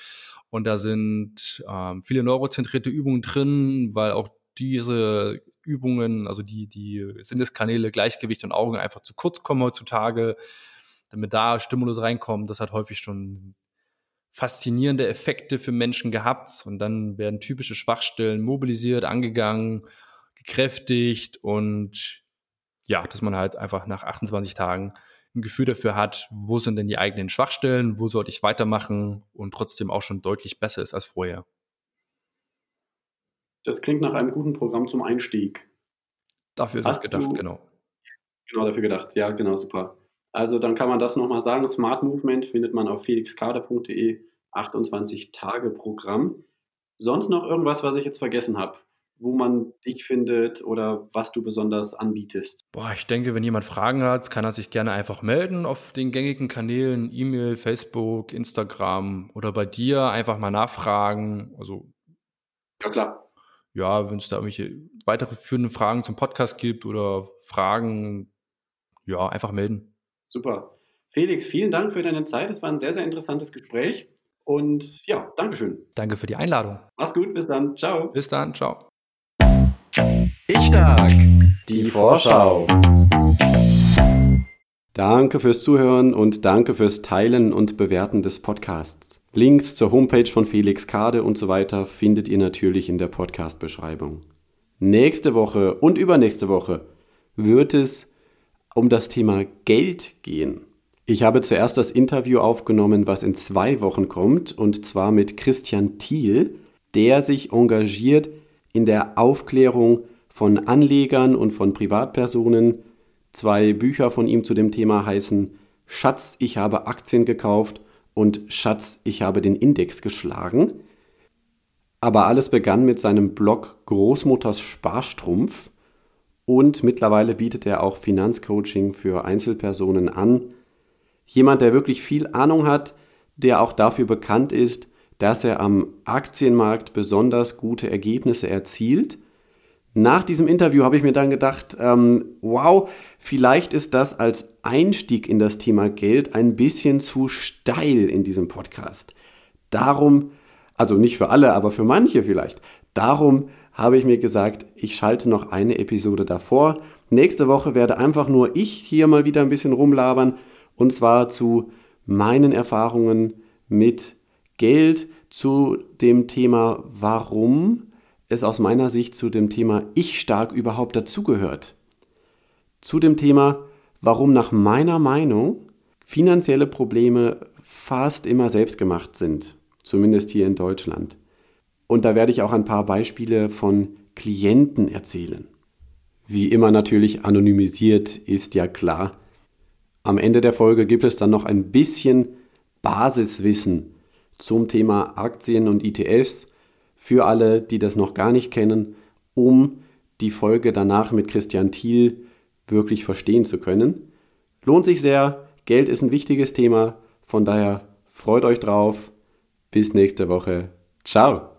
Und da sind ähm, viele neurozentrierte Übungen drin, weil auch diese Übungen, also die, die Sinneskanäle, Gleichgewicht und Augen einfach zu kurz kommen heutzutage, damit da Stimulus reinkommt. Das hat häufig schon faszinierende Effekte für Menschen gehabt. Und dann werden typische Schwachstellen mobilisiert, angegangen, gekräftigt und ja, dass man halt einfach nach 28 Tagen ein Gefühl dafür hat, wo sind denn die eigenen Schwachstellen, wo sollte ich weitermachen und trotzdem auch schon deutlich besser ist als vorher. Das klingt nach einem guten Programm zum Einstieg. Dafür ist Hast es gedacht, du, genau. Genau, dafür gedacht. Ja, genau, super. Also dann kann man das nochmal sagen. Smart Movement findet man auf felixkader.de, 28-Tage-Programm. Sonst noch irgendwas, was ich jetzt vergessen habe? Wo man dich findet oder was du besonders anbietest? Boah, ich denke, wenn jemand Fragen hat, kann er sich gerne einfach melden auf den gängigen Kanälen, E-Mail, Facebook, Instagram oder bei dir einfach mal nachfragen. Also ja klar. Ja, wenn es da irgendwelche weitere führende Fragen zum Podcast gibt oder Fragen, ja, einfach melden. Super. Felix, vielen Dank für deine Zeit. Es war ein sehr, sehr interessantes Gespräch. Und ja, Dankeschön. Danke für die Einladung. Mach's gut, bis dann. Ciao. Bis dann, ciao. Ich stark. Die Vorschau. Danke fürs Zuhören und danke fürs Teilen und Bewerten des Podcasts. Links zur Homepage von Felix Kade und so weiter findet ihr natürlich in der Podcast-Beschreibung. Nächste Woche und übernächste Woche wird es um das Thema Geld gehen. Ich habe zuerst das Interview aufgenommen, was in zwei Wochen kommt, und zwar mit Christian Thiel, der sich engagiert in der Aufklärung von Anlegern und von Privatpersonen. Zwei Bücher von ihm zu dem Thema heißen Schatz, ich habe Aktien gekauft und Schatz, ich habe den Index geschlagen. Aber alles begann mit seinem Blog Großmutters Sparstrumpf und mittlerweile bietet er auch Finanzcoaching für Einzelpersonen an. Jemand, der wirklich viel Ahnung hat, der auch dafür bekannt ist, dass er am Aktienmarkt besonders gute Ergebnisse erzielt nach diesem Interview habe ich mir dann gedacht, ähm, wow, vielleicht ist das als Einstieg in das Thema Geld ein bisschen zu steil in diesem Podcast. Darum, also nicht für alle, aber für manche vielleicht. Darum habe ich mir gesagt, ich schalte noch eine Episode davor. Nächste Woche werde einfach nur ich hier mal wieder ein bisschen rumlabern und zwar zu meinen Erfahrungen mit Geld, zu dem Thema Warum es aus meiner Sicht zu dem Thema Ich stark überhaupt dazugehört. Zu dem Thema, warum nach meiner Meinung finanzielle Probleme fast immer selbstgemacht sind, zumindest hier in Deutschland. Und da werde ich auch ein paar Beispiele von Klienten erzählen. Wie immer natürlich anonymisiert ist ja klar. Am Ende der Folge gibt es dann noch ein bisschen Basiswissen zum Thema Aktien und ETFs für alle, die das noch gar nicht kennen, um die Folge danach mit Christian Thiel wirklich verstehen zu können. Lohnt sich sehr, Geld ist ein wichtiges Thema, von daher freut euch drauf. Bis nächste Woche. Ciao.